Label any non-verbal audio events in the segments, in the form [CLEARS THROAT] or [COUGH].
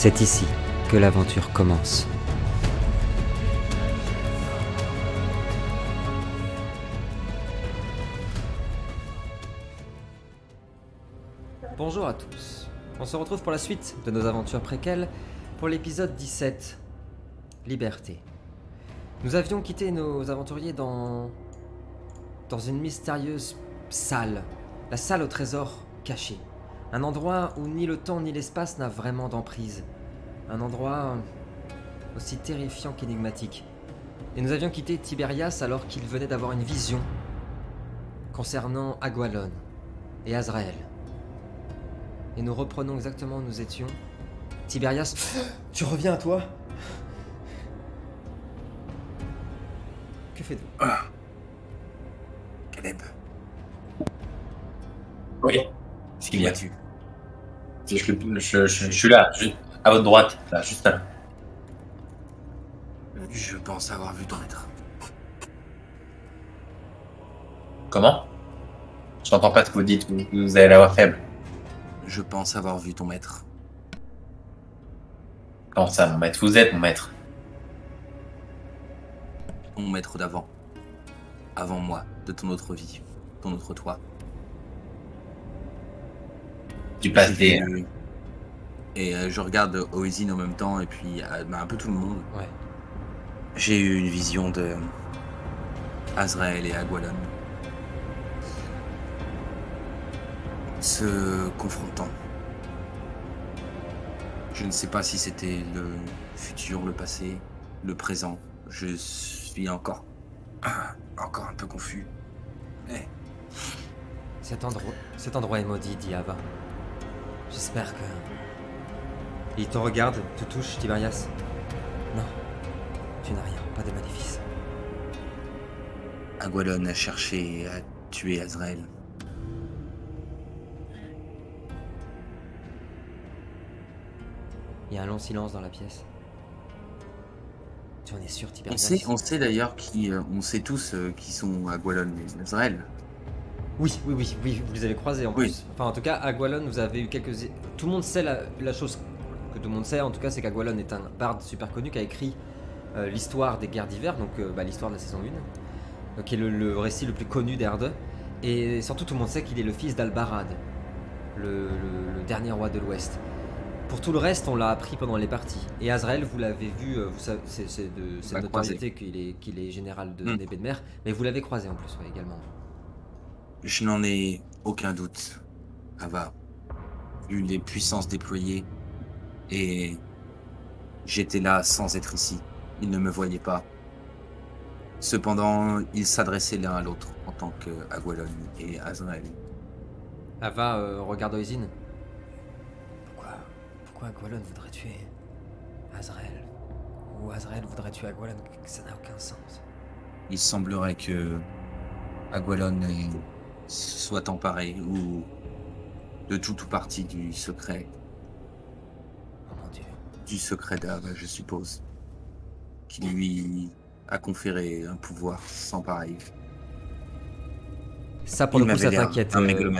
C'est ici que l'aventure commence. Bonjour à tous. On se retrouve pour la suite de nos aventures préquelles pour l'épisode 17, Liberté. Nous avions quitté nos aventuriers dans dans une mystérieuse salle, la salle au trésor caché. Un endroit où ni le temps ni l'espace n'a vraiment d'emprise. Un endroit aussi terrifiant qu'énigmatique. Et nous avions quitté Tiberias alors qu'il venait d'avoir une vision concernant Agualon et Azrael. Et nous reprenons exactement où nous étions. Tiberias, [GASPS] tu reviens à toi? Que faites-vous? Caleb, Oui. Ce qu'il y a-tu Je, je- je- je suis là, à votre droite, là, juste là. Je pense avoir vu ton maître. Comment? Je n'entends pas ce que vous dites, vous, vous avez la voix faible. Je pense avoir vu ton maître. Comment ça, mon maître? Vous êtes mon maître. Ton maître d'avant. Avant moi, de ton autre vie. Ton autre toi. Du passé. J'ai vu- Et euh, je regarde Oisin en même temps, et puis euh, bah, un peu tout le monde. Ouais. J'ai eu une vision de Azrael et Agualon se confrontant. Je ne sais pas si c'était le futur, le passé, le présent. Je suis encore, [CLEARS THROAT] encore un peu confus. Eh, Cet endroit, cet endroit est maudit, dit Ava. J'espère que. Il te regarde, te touche, Tiberias. Non, tu n'as rien, pas de maléfice. Agualon a cherché à tuer Azrael. Il y a un long silence dans la pièce. Tu en es sûr, On Tiberias sait, on sait d'ailleurs qui, euh, on sait tous euh, qui sont Agualon et Azrael. Oui, oui, oui, oui, vous les avez croisés en Oui. plus. Enfin, en tout cas, Agualon, vous avez eu quelques. Tout le monde sait la, la chose que tout le monde sait, en tout cas, c'est qu'Agualon est un barde super connu qui a écrit euh, l'histoire des guerres d'hiver, donc euh, bah, l'histoire de la saison 1, euh, qui est le, le récit le plus connu d'Erde. Et surtout, tout le monde sait qu'il est le fils d'Albarad, le, le- le dernier roi de l'Ouest. Pour tout le reste, on l'a appris pendant les parties. Et Azrael, vous l'avez vu, vous savez, c'est de croisé. notoriété qu'il est, qu'il est général de Mm. mer, mais vous l'avez croisé en plus, ouais, également. Je n'en ai aucun doute. Ava, vu les puissances déployées, et j'étais là sans être ici. Ils ne me voyaient pas. Cependant, ils s'adressaient l'un à l'autre en tant que Agualon et Azrael. Ava euh, regarde Oisin. Pourquoi Pourquoi Agualon voudrait tuer Azrael? Ou Azrael voudrait tuer Agualon Ça n'a aucun sens. Il semblerait que Agualon ait- soit emparé ou de tout ou partie du secret, Oh mon dieu. du secret d'Ava, je suppose, qui lui a conféré un pouvoir sans pareil. Ça pour Il le coup, ça t'inquiète. euh,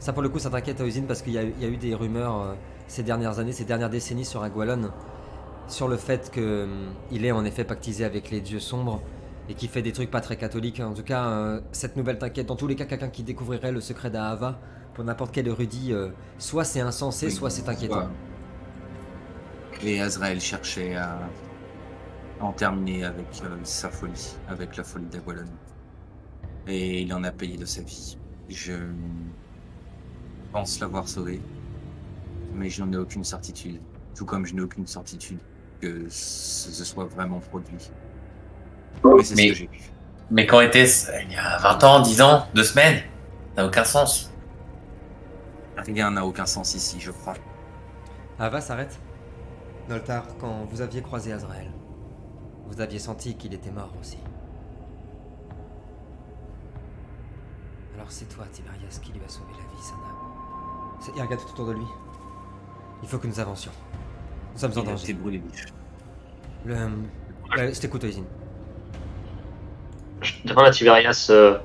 ça pour le coup, ça t'inquiète Oisin parce qu'il y, a eu- il y a eu des rumeurs euh, ces dernières années, ces dernières décennies sur Agualon, sur le fait qu'il est en effet pactisé avec les dieux sombres et qui fait des trucs pas très catholiques. En tout cas, euh, cette nouvelle t'inquiète. Dans tous les cas, quelqu'un qui découvrirait le secret d'Ahava, pour n'importe quel érudit, euh, soit c'est insensé, Oui, soit c'est inquiétant. Et Azrael cherchait à en terminer avec euh, sa folie, avec la folie d'Agualon. Et il en a payé de sa vie. Je pense l'avoir sauvé, mais je n'en ai aucune certitude. Tout comme je n'ai aucune certitude que ce soit vraiment produit. C'est ce Mais- que j'ai vu. Mais quand était-ce Il y a 20 ans, 10 ans, 2 semaines Ça n'a aucun sens. Rien n'a aucun sens ici, je crois. Ava s'arrête. Noltar, quand vous aviez croisé Azrael, vous aviez senti qu'il était mort aussi. Alors c'est toi, Tiberias, qui lui a sauvé la vie, Sana. Il regarde tout autour de lui. Il faut que nous avancions. Nous sommes en Il a danger. été brûlé vif. Le... Euh, je t'écoute, Oisin. Demande à Tiberias. euh,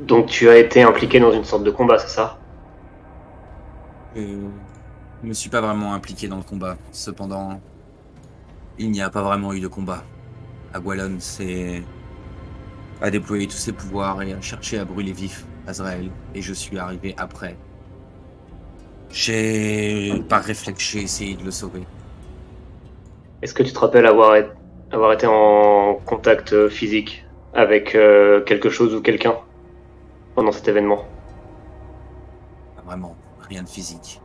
Donc tu as été impliqué dans une sorte de combat, c'est ça Euh, Je me suis pas vraiment impliqué dans le combat. Cependant, il n'y a pas vraiment eu de combat. Agualon c'est a déployé tous ses pouvoirs et a cherché à brûler vif Azrael. Et je suis arrivé après. J'ai, par réflexe, j'ai essayé de le sauver. Est-ce que tu te rappelles avoir, avoir été en contact physique avec euh, quelque chose ou quelqu'un pendant cet événement Pas Vraiment, rien de physique.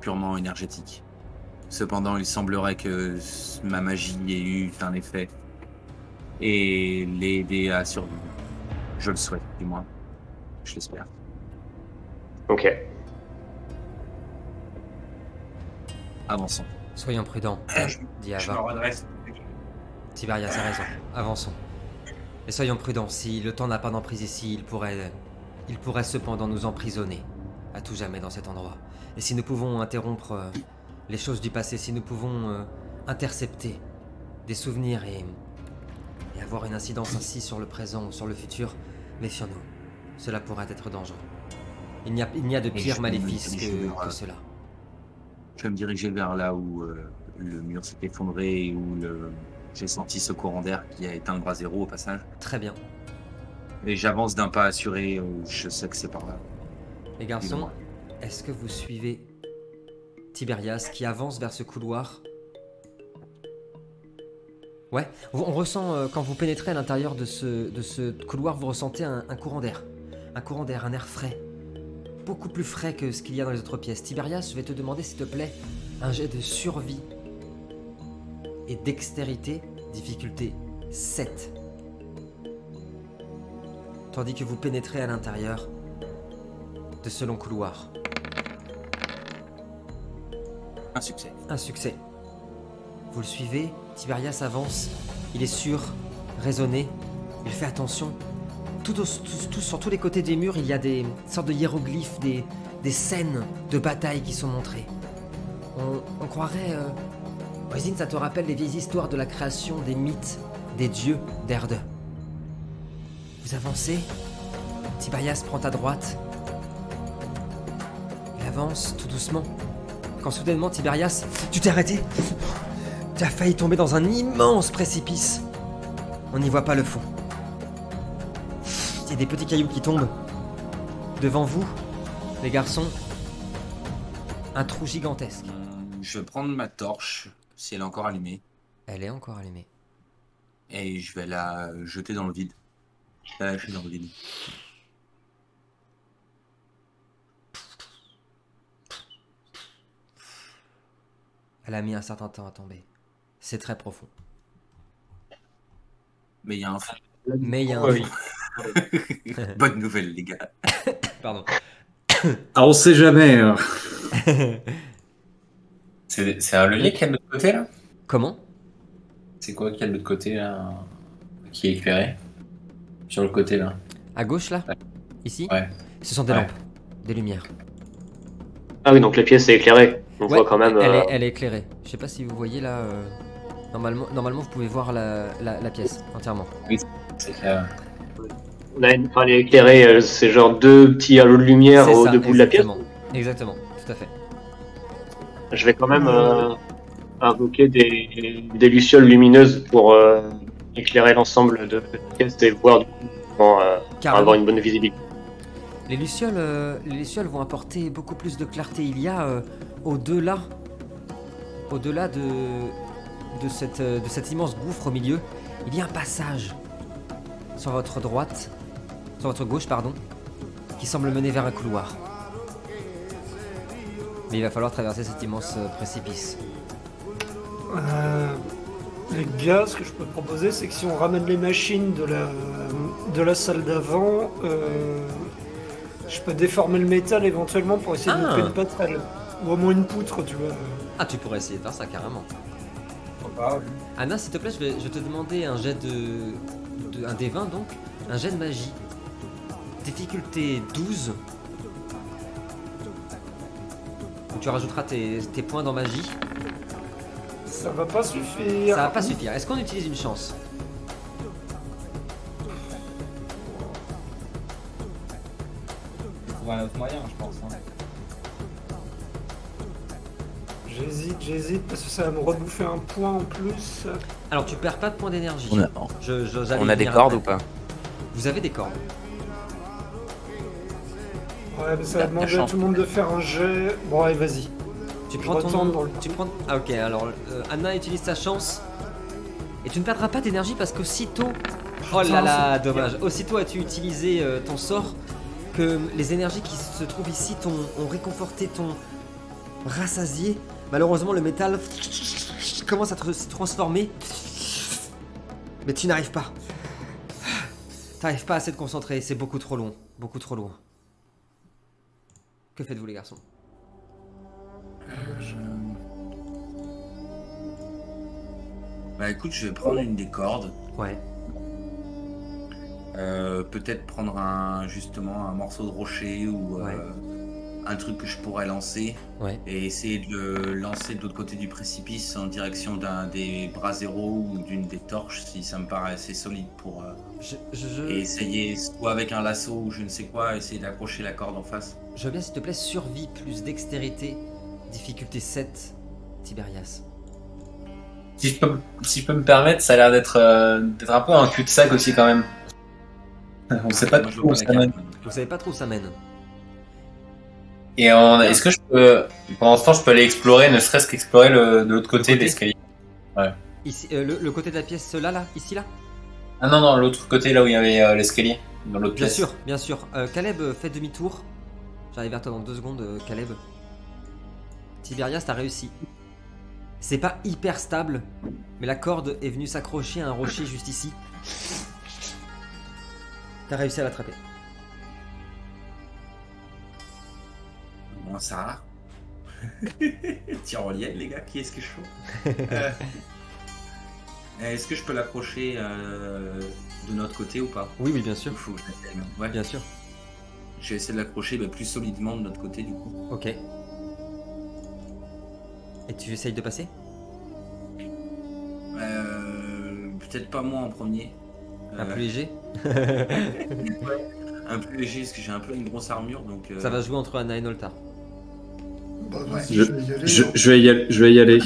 Purement énergétique. Cependant, il semblerait que ma magie ait eu un effet. Et l'ait aidé à survivre. Je le souhaite, du moins. Je l'espère. Ok. Avançons. Soyons prudents, [CLEARS THROAT] dit Je me redresse. Tiberias a raison. Avançons. Et soyons prudents, si le temps n'a pas d'emprise ici, il pourrait. Il pourrait cependant nous emprisonner. À tout jamais dans cet endroit. Et si nous pouvons interrompre euh, les choses du passé, si nous pouvons euh, intercepter des souvenirs et. et avoir une incidence ainsi sur le présent ou sur le futur, méfions-nous. Cela pourrait être dangereux. Il n'y a, il n'y a de pire maléfice que, que cela. Je vais me diriger vers là où euh, le mur s'est effondré et où le... j'ai senti ce courant d'air qui a éteint le bras zéro au passage. Très bien. Et j'avance d'un pas assuré, je sais que c'est par là. Les garçons, est-ce que vous suivez Tiberias qui avance vers ce couloir? Ouais, on on ressent, euh, quand vous pénétrez à l'intérieur de ce, de ce couloir, vous ressentez un, un courant d'air. Un courant d'air, un air frais. Beaucoup plus frais que ce qu'il y a dans les autres pièces. Tiberias, je vais te demander, s'il te plaît, un jet de survie et dextérité, difficulté 7. Tandis que vous pénétrez à l'intérieur de ce long couloir. Un succès. Un succès. Vous le suivez, Tiberias avance, il est sûr, raisonné, il fait attention. Tout, au- tout- tout- sur tous les côtés des murs, il y a des sortes de hiéroglyphes, des, des scènes de bataille qui sont montrées. On, on croirait... Euh... Oisin, ça te rappelle les vieilles histoires de la création des mythes des dieux d'Erde. Vous avancez, Tiberias prend à droite. Il avance tout doucement. Quand soudainement, Tiberias, tu t'es arrêté Tu as failli tomber dans un immense précipice. On n'y voit pas le fond. Il y a des petits cailloux qui tombent. Devant vous, les garçons, un trou gigantesque. Je vais prendre ma torche, si elle est encore allumée, Elle est encore allumée. et je vais la jeter dans le vide. La lâcher dans le vide. Elle a mis un certain temps à tomber. C'est très profond. Mais il y a un fond. Mais il y a un Oui. fond. [LAUGHS] Bonne nouvelle, les gars. [LAUGHS] Pardon. Ah, on sait jamais. hein. [LAUGHS] C'est un levier côté là Comment C'est quoi qui est de l'autre côté là Qui est éclairé Sur le côté là À gauche là Ici Ouais. Ce sont des Ouais. lampes, des lumières. Ah oui, donc la pièce est éclairée. On Ouais, voit quand même. Elle, euh, est, elle est éclairée. Je sais pas si vous voyez là. euh, Normalement, normalement, vous pouvez voir la, la- la pièce entièrement. C'est clair. on a une- enfin, elle est éclairée, euh, c'est genre deux petits halos de lumière au bouts de la pièce. exactement. Exactement, tout à fait. Je vais quand même euh, invoquer des, des lucioles lumineuses pour euh, éclairer l'ensemble de la pièce et voir du coup euh, avoir une bonne visibilité. Les lucioles, euh, les lucioles vont apporter beaucoup plus de clarté. Il y a au-delà, au-delà de de cette de cet immense gouffre au milieu, il y a un passage sur votre droite, sur votre gauche pardon, qui semble mener vers un couloir. Mais il va falloir traverser cet immense précipice. Euh, les gars, ce que je peux proposer, c'est que si on ramène les machines de la, de la salle d'avant, euh, je peux déformer le métal éventuellement pour essayer de Ah. faire une passerelle. Ou au moins une poutre, tu vois. Ah, tu pourrais essayer de faire ça carrément. Anna, s'il te plaît, je vais, je vais te demander un jet de, de- un D20 donc, un jet de magie. Difficulté 12. Donc tu rajouteras tes, tes points dans magie. Ça va pas suffire. Ça va pas suffire. Est-ce qu'on utilise une chance? Trouver un autre moyen, je pense. hein. J'hésite, j'hésite, parce que ça va me rebouffer un point en plus. Alors tu perds pas de points d'énergie. On a, Je- je- j'allais on y a des cordes ou pas? Vous avez des cordes. Ouais, mais ça va demander à chance. tout le monde de faire un jet. Bon, allez, vas-y. Tu prends ton. retourne dans le- Tu prends. Ah ok. Alors euh, Anna utilise sa chance. Et tu ne perdras pas d'énergie parce qu'aussitôt. Oh là là, dommage. Aussitôt as-tu utilisé euh, ton sort que les énergies qui se trouvent ici t'ont ont réconforté ton rassasié. Malheureusement, le métal commence à tr- se transformer. Mais tu n'arrives pas. T'arrives pas assez te concentrer, c'est beaucoup trop long. Beaucoup trop loin. Que faites-vous les garçons? Bah écoute, je vais prendre une des cordes. Ouais. Euh, Peut-être prendre un justement un morceau de rocher ou euh, un truc que je pourrais lancer Ouais. et essayer de le lancer de l'autre côté du précipice en direction d'un des bras zéro ou d'une des torches si ça me paraît assez solide pour euh, Je, je, je- et essayer soit avec un lasso ou je ne sais quoi essayer d'accrocher la corde en face. je veux bien, s'il te plaît, survie plus dextérité, difficulté 7, Tiberias. Si je peux, si je peux me permettre, ça a l'air d'être euh, un peu un cul-de-sac aussi quand même. On sait pas trop où ça mène. Vous savez pas trop où ça mène. Et est-ce que je peux, pendant ce temps, je peux aller explorer, ne serait-ce qu'explorer le, de l'autre côté de l'escalier Ici, euh, le, le côté de la pièce là, là, ici, là? Ah non, non, l'autre côté là où il y avait euh, l'escalier, dans l'autre Bien pièce. sûr, bien sûr. Euh, Caleb, euh, fais demi-tour. J'arrive vers toi dans deux secondes, euh, Caleb. Tiberias, t'as réussi. C'est pas hyper stable, mais la corde est venue s'accrocher à un rocher juste ici. T'as réussi à l'attraper. Bon, ça. [LAUGHS] Tyrolienne, les gars, qui est-ce que je fais Euh, Est-ce que je peux l'approcher euh, de notre côté ou pas Oui, oui, bien Il sûr. faut que je l'atteigne. Ouais. Bien sûr. Je vais essayer de l'accrocher bah, plus solidement de notre côté du coup. Ok. Et tu essayes de passer? Euh, Peut-être pas moi en premier. Un Euh, plus léger? Un plus léger parce que j'ai un peu une grosse armure donc. euh, Ça va jouer entre Anna et Noltar. Bah, Ouais. Je, je vais y aller. je, hein. je vais y aller. Je vais y aller.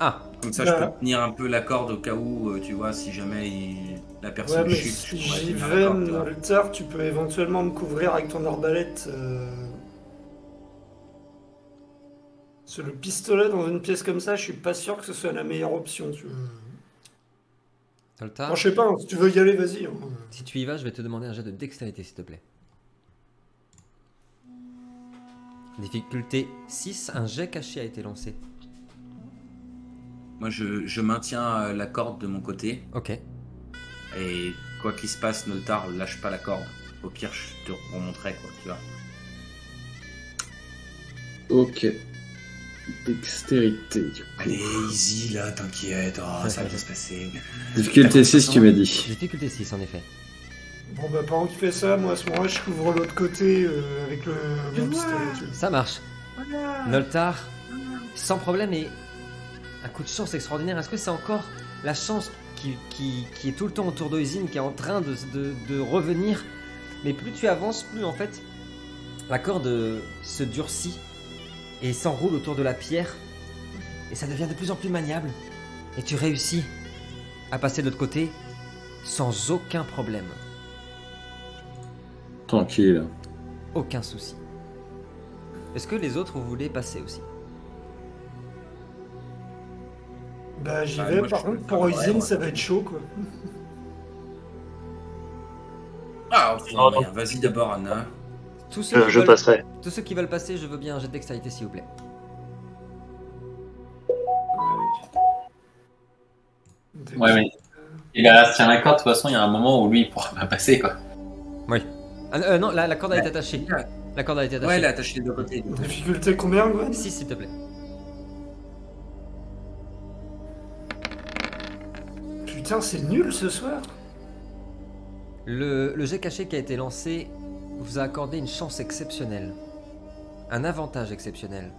Ah Comme ça, je Bah. peux tenir un peu la corde au cas où, euh, tu vois, si jamais il- la personne mais chute. si j'y vais corde, tu vois. dans le tard, tu peux éventuellement me couvrir avec ton arbalète. euh. Parce que le pistolet dans une pièce comme ça, je suis pas sûr que ce soit la meilleure option. Tu vois. Noltar Bon, je sais pas, hein, si tu veux y aller, vas-y. hein. Si tu y vas, je vais te demander un jet de dextérité, s'il te plaît. Difficulté 6, un jet caché a été lancé. Moi, je, je maintiens euh, la corde de mon côté. Ok. Et quoi qu'il se passe, Noltar, lâche pas la corde. Au pire, je te remonterai, quoi, tu vois. Ok. Dextérité. du coup. Allez, easy, là, t'inquiète, oh, ça va bien se passer. Difficulté 6, tu m'as dit. Difficulté 6, en effet. Bon, bah, pendant qu'il fait ça, moi à ce moment-là, je couvre l'autre côté euh, avec le mon pistolet. tu vois. Ça marche. Noltar, sans problème et un coup de chance extraordinaire. Est-ce que c'est encore la chance qui, qui- qui est tout le temps autour de l'usine, qui est en train de, de- de revenir? Mais plus tu avances, plus en fait la corde se durcit et s'enroule autour de la pierre et ça devient de plus en plus maniable. Et tu réussis à passer de l'autre côté sans aucun problème, Tranquille. aucun souci. Est-ce que les autres vous voulez passer aussi? Bah, j'y Bah, vais, moi, par contre, pour usine, ouais, ça ouais. va être chaud, quoi. Ah, rien. Vas-y d'abord, Anna. Tous ceux, Je, qui je veulent, passerai. tous ceux qui veulent passer, je veux bien un jet de dextérité s'il vous plaît. Ouais, mais il a tient la corde, de toute façon, il y a un moment où lui, il pourra pas passer, quoi. Ah, euh, non, la, la corde a été attachée. La corde a été attachée. Ouais, elle est attachée des deux côtés. Difficulté combien, Gwen? 6 s'il te plaît. Putain, c'est nul ce soir. Le, le jet caché qui a été lancé vous a accordé une chance exceptionnelle. Un avantage exceptionnel.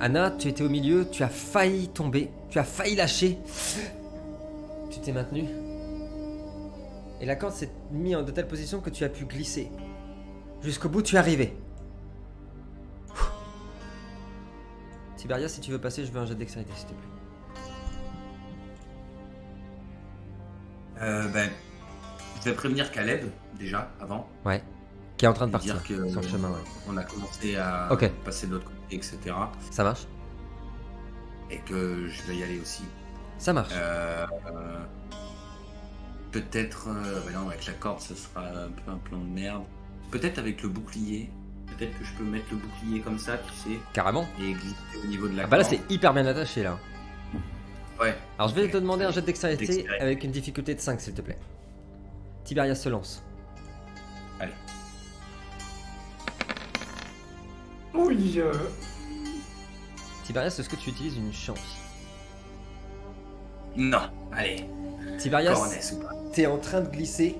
Anna, tu étais au milieu, tu as failli tomber, tu as failli lâcher. Tu t'es maintenu. Et la corde s'est mise en de telle position que tu as pu glisser. Jusqu'au bout, tu es arrivé. Tiberias, si tu veux passer, je veux un jet de dextérité, s'il te plaît. Euh, ben, je vais prévenir Caleb déjà avant. Ouais. Qui est en train de dire partir que- sur le chemin, ouais. On a commencé à passer de l'autre côté, etc. Ça marche Et que je vais y aller aussi. Ça marche. Euh, euh, Peut-être. euh, bah non, avec la corde, ce sera un peu un plan de merde. Peut-être avec le bouclier. Peut-être que je peux mettre le bouclier comme ça, tu sais, Carrément. et glisser au niveau de la Ah bah là, c'est hyper bien attaché, là. Ouais. Alors, je vais te demander un jet de Dextérité. avec une difficulté de 5, s'il te plaît. Tiberias se lance. Allez. Oui, euh, Tiberias, est-ce que tu utilises une chance Non, allez. Tiberias, t'es en train de glisser.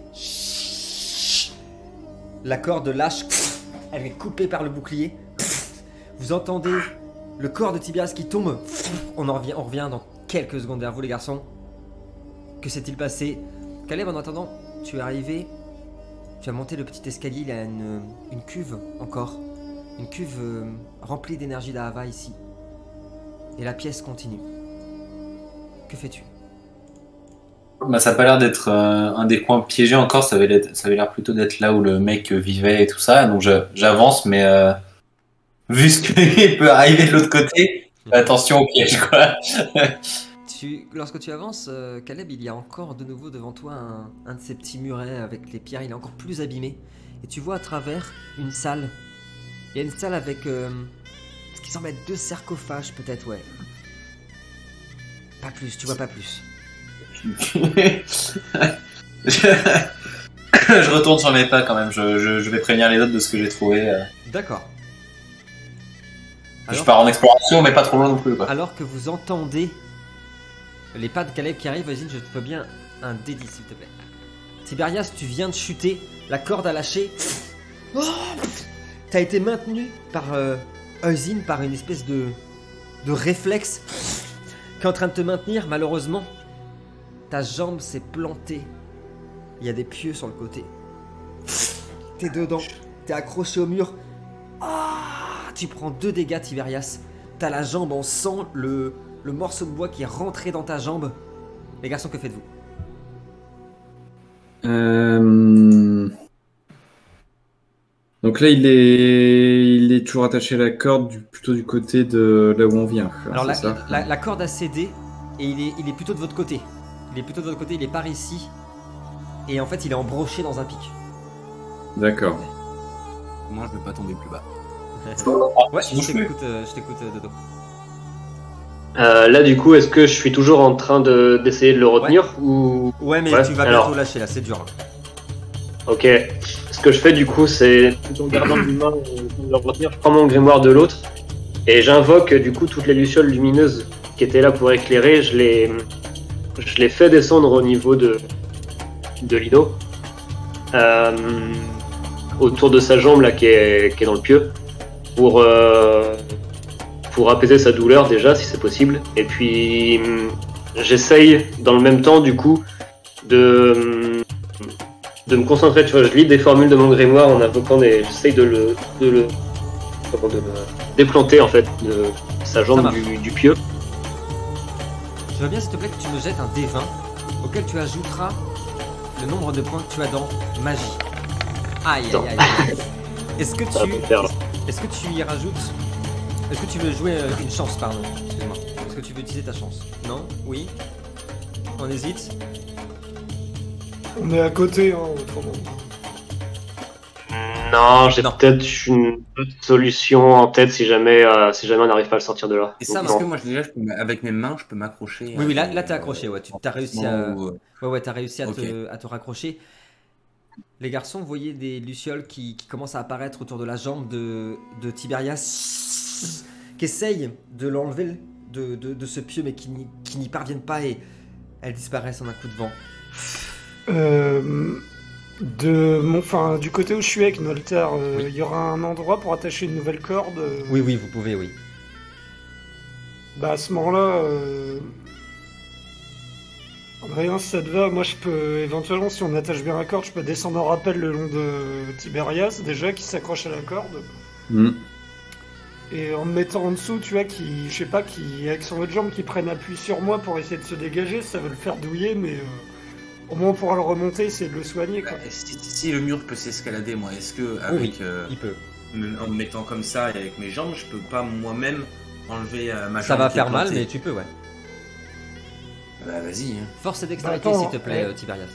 La corde lâche. Elle est coupée par le bouclier. Vous entendez le corps de Tiberias qui tombe. On en revient, on revient dans quelques secondes vers vous, les garçons. Que s'est-il passé? Caleb, en attendant, tu es arrivé. Tu as monté le petit escalier. Il y a une, une cuve encore. Une cuve euh, remplie d'énergie d'Ahava ici. Et la pièce continue. Que fais-tu? Bah, ça a pas l'air d'être euh, un des coins piégés encore, ça avait l'air plutôt d'être là où le mec vivait et tout ça, donc j'avance, mais euh, vu ce qui [LAUGHS] peut arriver de l'autre côté, attention au piège quoi. [LAUGHS] Tu, lorsque tu avances, euh, Caleb, il y a encore de nouveau devant toi un, un de ces petits murets avec les pierres. Il est encore plus abîmé. Et tu vois à travers une salle. Il y a une salle avec euh, ce qui semble être deux sarcophages, peut-être, ouais. Pas plus, tu vois pas plus. [LAUGHS] je... retourne sur mes pas quand même, je, je- je vais prévenir les autres de ce que j'ai trouvé. euh. D'accord. Je pars en exploration, mais pas trop loin non plus quoi. alors que vous entendez les pas de Caleb qui arrivent, vas-y, je te veux bien un délit, s'il te plaît. Tiberias, tu viens de chuter, la corde a lâché. Oh T'as été maintenu par euh, Eusin, par une espèce de, de réflexe qui est en train de te maintenir. Malheureusement, ta jambe s'est plantée. Il y a des pieux sur le côté. T'es dedans, t'es accroché au mur. Ah Tu prends deux dégâts, Tiberias. T'as la jambe en sang, le, le morceau de bois qui est rentré dans ta jambe. Les garçons, que faites-vous? Euh, Donc là, il est, il est toujours attaché à la corde, du... plutôt du côté de là où on vient. Alors la, c'est ça la- la corde a cédé et il est, il est plutôt de votre côté. Il est plutôt de votre côté, il est par ici. Et en fait, il est embroché dans un pic. D'accord. Moi, je vais pas tomber plus bas. [LAUGHS] Ouais, je t'écoute, euh, je t'écoute, euh, Dodo. Euh, là, du coup, est-ce que je suis toujours en train de- d'essayer de le retenir ou? Ouais, mais Ouais, tu vas alors. bientôt lâcher là, c'est dur. hein. Ok. Ce que je fais du coup, c'est tout en gardant d'une main euh, pour le retenir, je prends mon grimoire de l'autre et j'invoque du coup toutes les lucioles lumineuses qui étaient là pour éclairer. Je les, je les fais descendre au niveau de, de Lino, euh, autour de sa jambe là qui est, qui est dans le pieu, pour, euh, pour apaiser sa douleur déjà si c'est possible. Et puis hum, j'essaye dans le même temps du coup de hum, de me concentrer, tu vois, je lis des formules de mon grimoire en invoquant des. J'essaye de le. de le. de le déplanter en fait de sa jambe du, du pieu. Je veux bien, s'il te plaît, que tu me jettes un D20 auquel tu ajouteras le nombre de points que tu as dans magie. Aïe, aïe, aïe. aïe. Est-ce que tu. Est-ce que tu y rajoutes. Est-ce que tu veux jouer euh, une chance, pardon Excuse-moi. Est-ce que tu veux utiliser ta chance? Non? Oui? On hésite? On est à côté, hein, autrement. Non, j'ai Non. peut-être une autre solution en tête si jamais, euh, si jamais on n'arrive pas à le sortir de là. Et Donc, ça, non. que moi, je- déjà, je peux m- avec mes mains, je peux m'accrocher Oui, oui, là, là t'es accroché, ouais. Tu as réussi à. ou, euh, Ouais, ouais, t'as réussi à, te, à te raccrocher. Les garçons, vous voyez des lucioles qui, qui commencent à apparaître autour de la jambe de, de Tiberias, qui essayent de l'enlever de, de, de ce pieu, mais qui n'y- parviennent pas et elles disparaissent en un coup de vent. Euh, de mon, enfin, du côté où je suis avec Nolter, euh, il y aura un endroit pour attacher une nouvelle corde. euh, Oui, oui, vous pouvez, oui. Bah à ce moment-là, euh... Adrien, si ça te va, moi je peux éventuellement, si on attache bien la corde, je peux descendre en rappel le long de Tiberias, déjà, qui s'accroche à la corde. Hmm. Et en me mettant en dessous, tu vois, qui, je sais pas, qui, avec son autre jambe, qui prenne appui sur moi pour essayer de se dégager, ça va le faire douiller, mais euh, au moins on pourra le remonter, essayer de le soigner, quoi. Bah, si, si le mur peut s'escalader, moi, est-ce que avec euh, Il peut. me- en me mettant comme ça et avec mes jambes, je peux pas moi-même enlever euh, ma Ça jambe va qui est faire mal, mais tu peux, ouais. Bah vas-y. hein. Force et dextérité, Bah, attends, s'il te plaît, ouais. euh, Tiberias.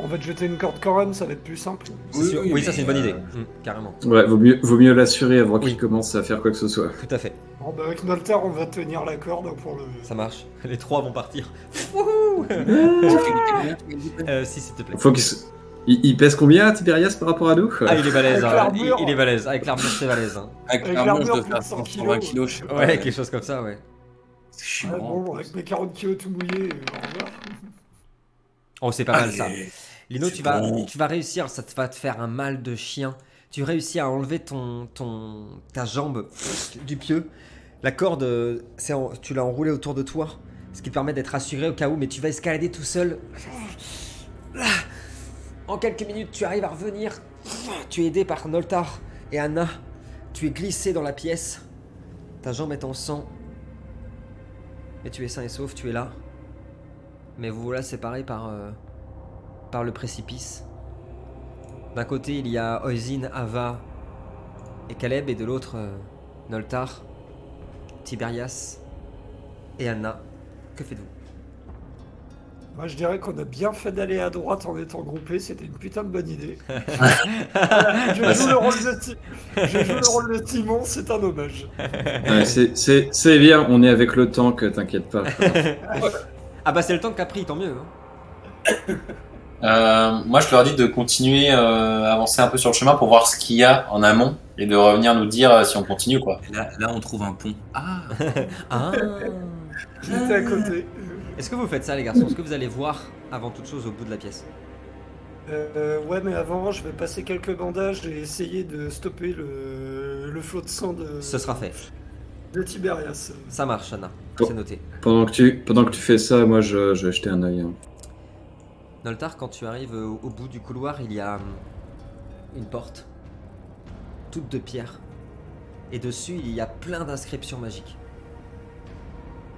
On va te jeter une corde Coran, ça va être plus simple. Oui, sûr- oui, Oui, ça c'est une bonne euh, idée. Hum, carrément. Ouais, vaut mieux, vaut mieux l'assurer avant Oui. qu'il commence à faire quoi que ce soit. Tout à fait. Bon, bah, avec Noltar, on va tenir la corde pour le. Ça marche. [LAUGHS] Les trois vont partir. [LAUGHS] Euh, si, s'il te plaît. Faut qu'il se- il, il pèse combien Tiberias par rapport à nous? Ah, il est balèze, Avec hein. il, est balèze. Avec l'armure, c'est balèze. hein. Avec Avec l'armure, je dois faire de 100 120 kilos. kilos, je sais pas. Ouais, quelque chose comme ça, ouais. Je suis Ah, bon, avec mes 40 kilos tout mouillés, euh, au revoir. Oh, c'est pas mal ça. Lino, tu vas, bon. tu vas réussir, ça te va te faire un mal de chien. Tu réussis à enlever ton, ton, ta jambe du pieu. La corde, en- tu l'as enroulée autour de toi, ce qui te permet d'être assuré au cas où, mais tu vas escalader tout seul. En quelques minutes, tu arrives à revenir. Tu es aidé par Noltar et Anna. Tu es glissé dans la pièce. Ta jambe est en sang. Mais tu es sain et sauf, tu es là. Mais vous voilà séparés par, euh, par le précipice. D'un côté, il y a Oisin, Ava et Caleb, et de l'autre, euh, Noltar, Tiberias et Anna. Que faites-vous? Moi, je dirais qu'on a bien fait d'aller à droite en étant groupés, c'était une putain de bonne idée. Voilà, [LAUGHS] je, joue le rôle de je joue le rôle de Timon, c'est un hommage. Ouais, c'est- bien, on est avec le tank, t'inquiète pas. [LAUGHS] Ah bah c'est le temps qu'a pris, tant mieux. hein. [LAUGHS] Euh, moi, je leur dis de continuer euh, à avancer un peu sur le chemin pour voir ce qu'il y a en amont et de revenir nous dire euh, si on continue quoi. Et Là, là, on trouve un pont. Ah [LAUGHS] Ah [LAUGHS] J'étais à côté. Est-ce que vous faites ça les garçons? Est-ce que vous allez voir avant toute chose au bout de la pièce? Euh, ouais, mais avant, je vais passer quelques bandages et essayer de stopper le, le flot de sang de, Ce sera fait. de Tiberias. Ça marche, Anna. Bon. C'est noté. Pendant que tu, pendant que tu fais ça, moi je, je vais jeter un œil. hein. Noltar, quand tu arrives au, au bout du couloir, il y a hum, une porte, toute de pierre. Et dessus, il y a plein d'inscriptions magiques.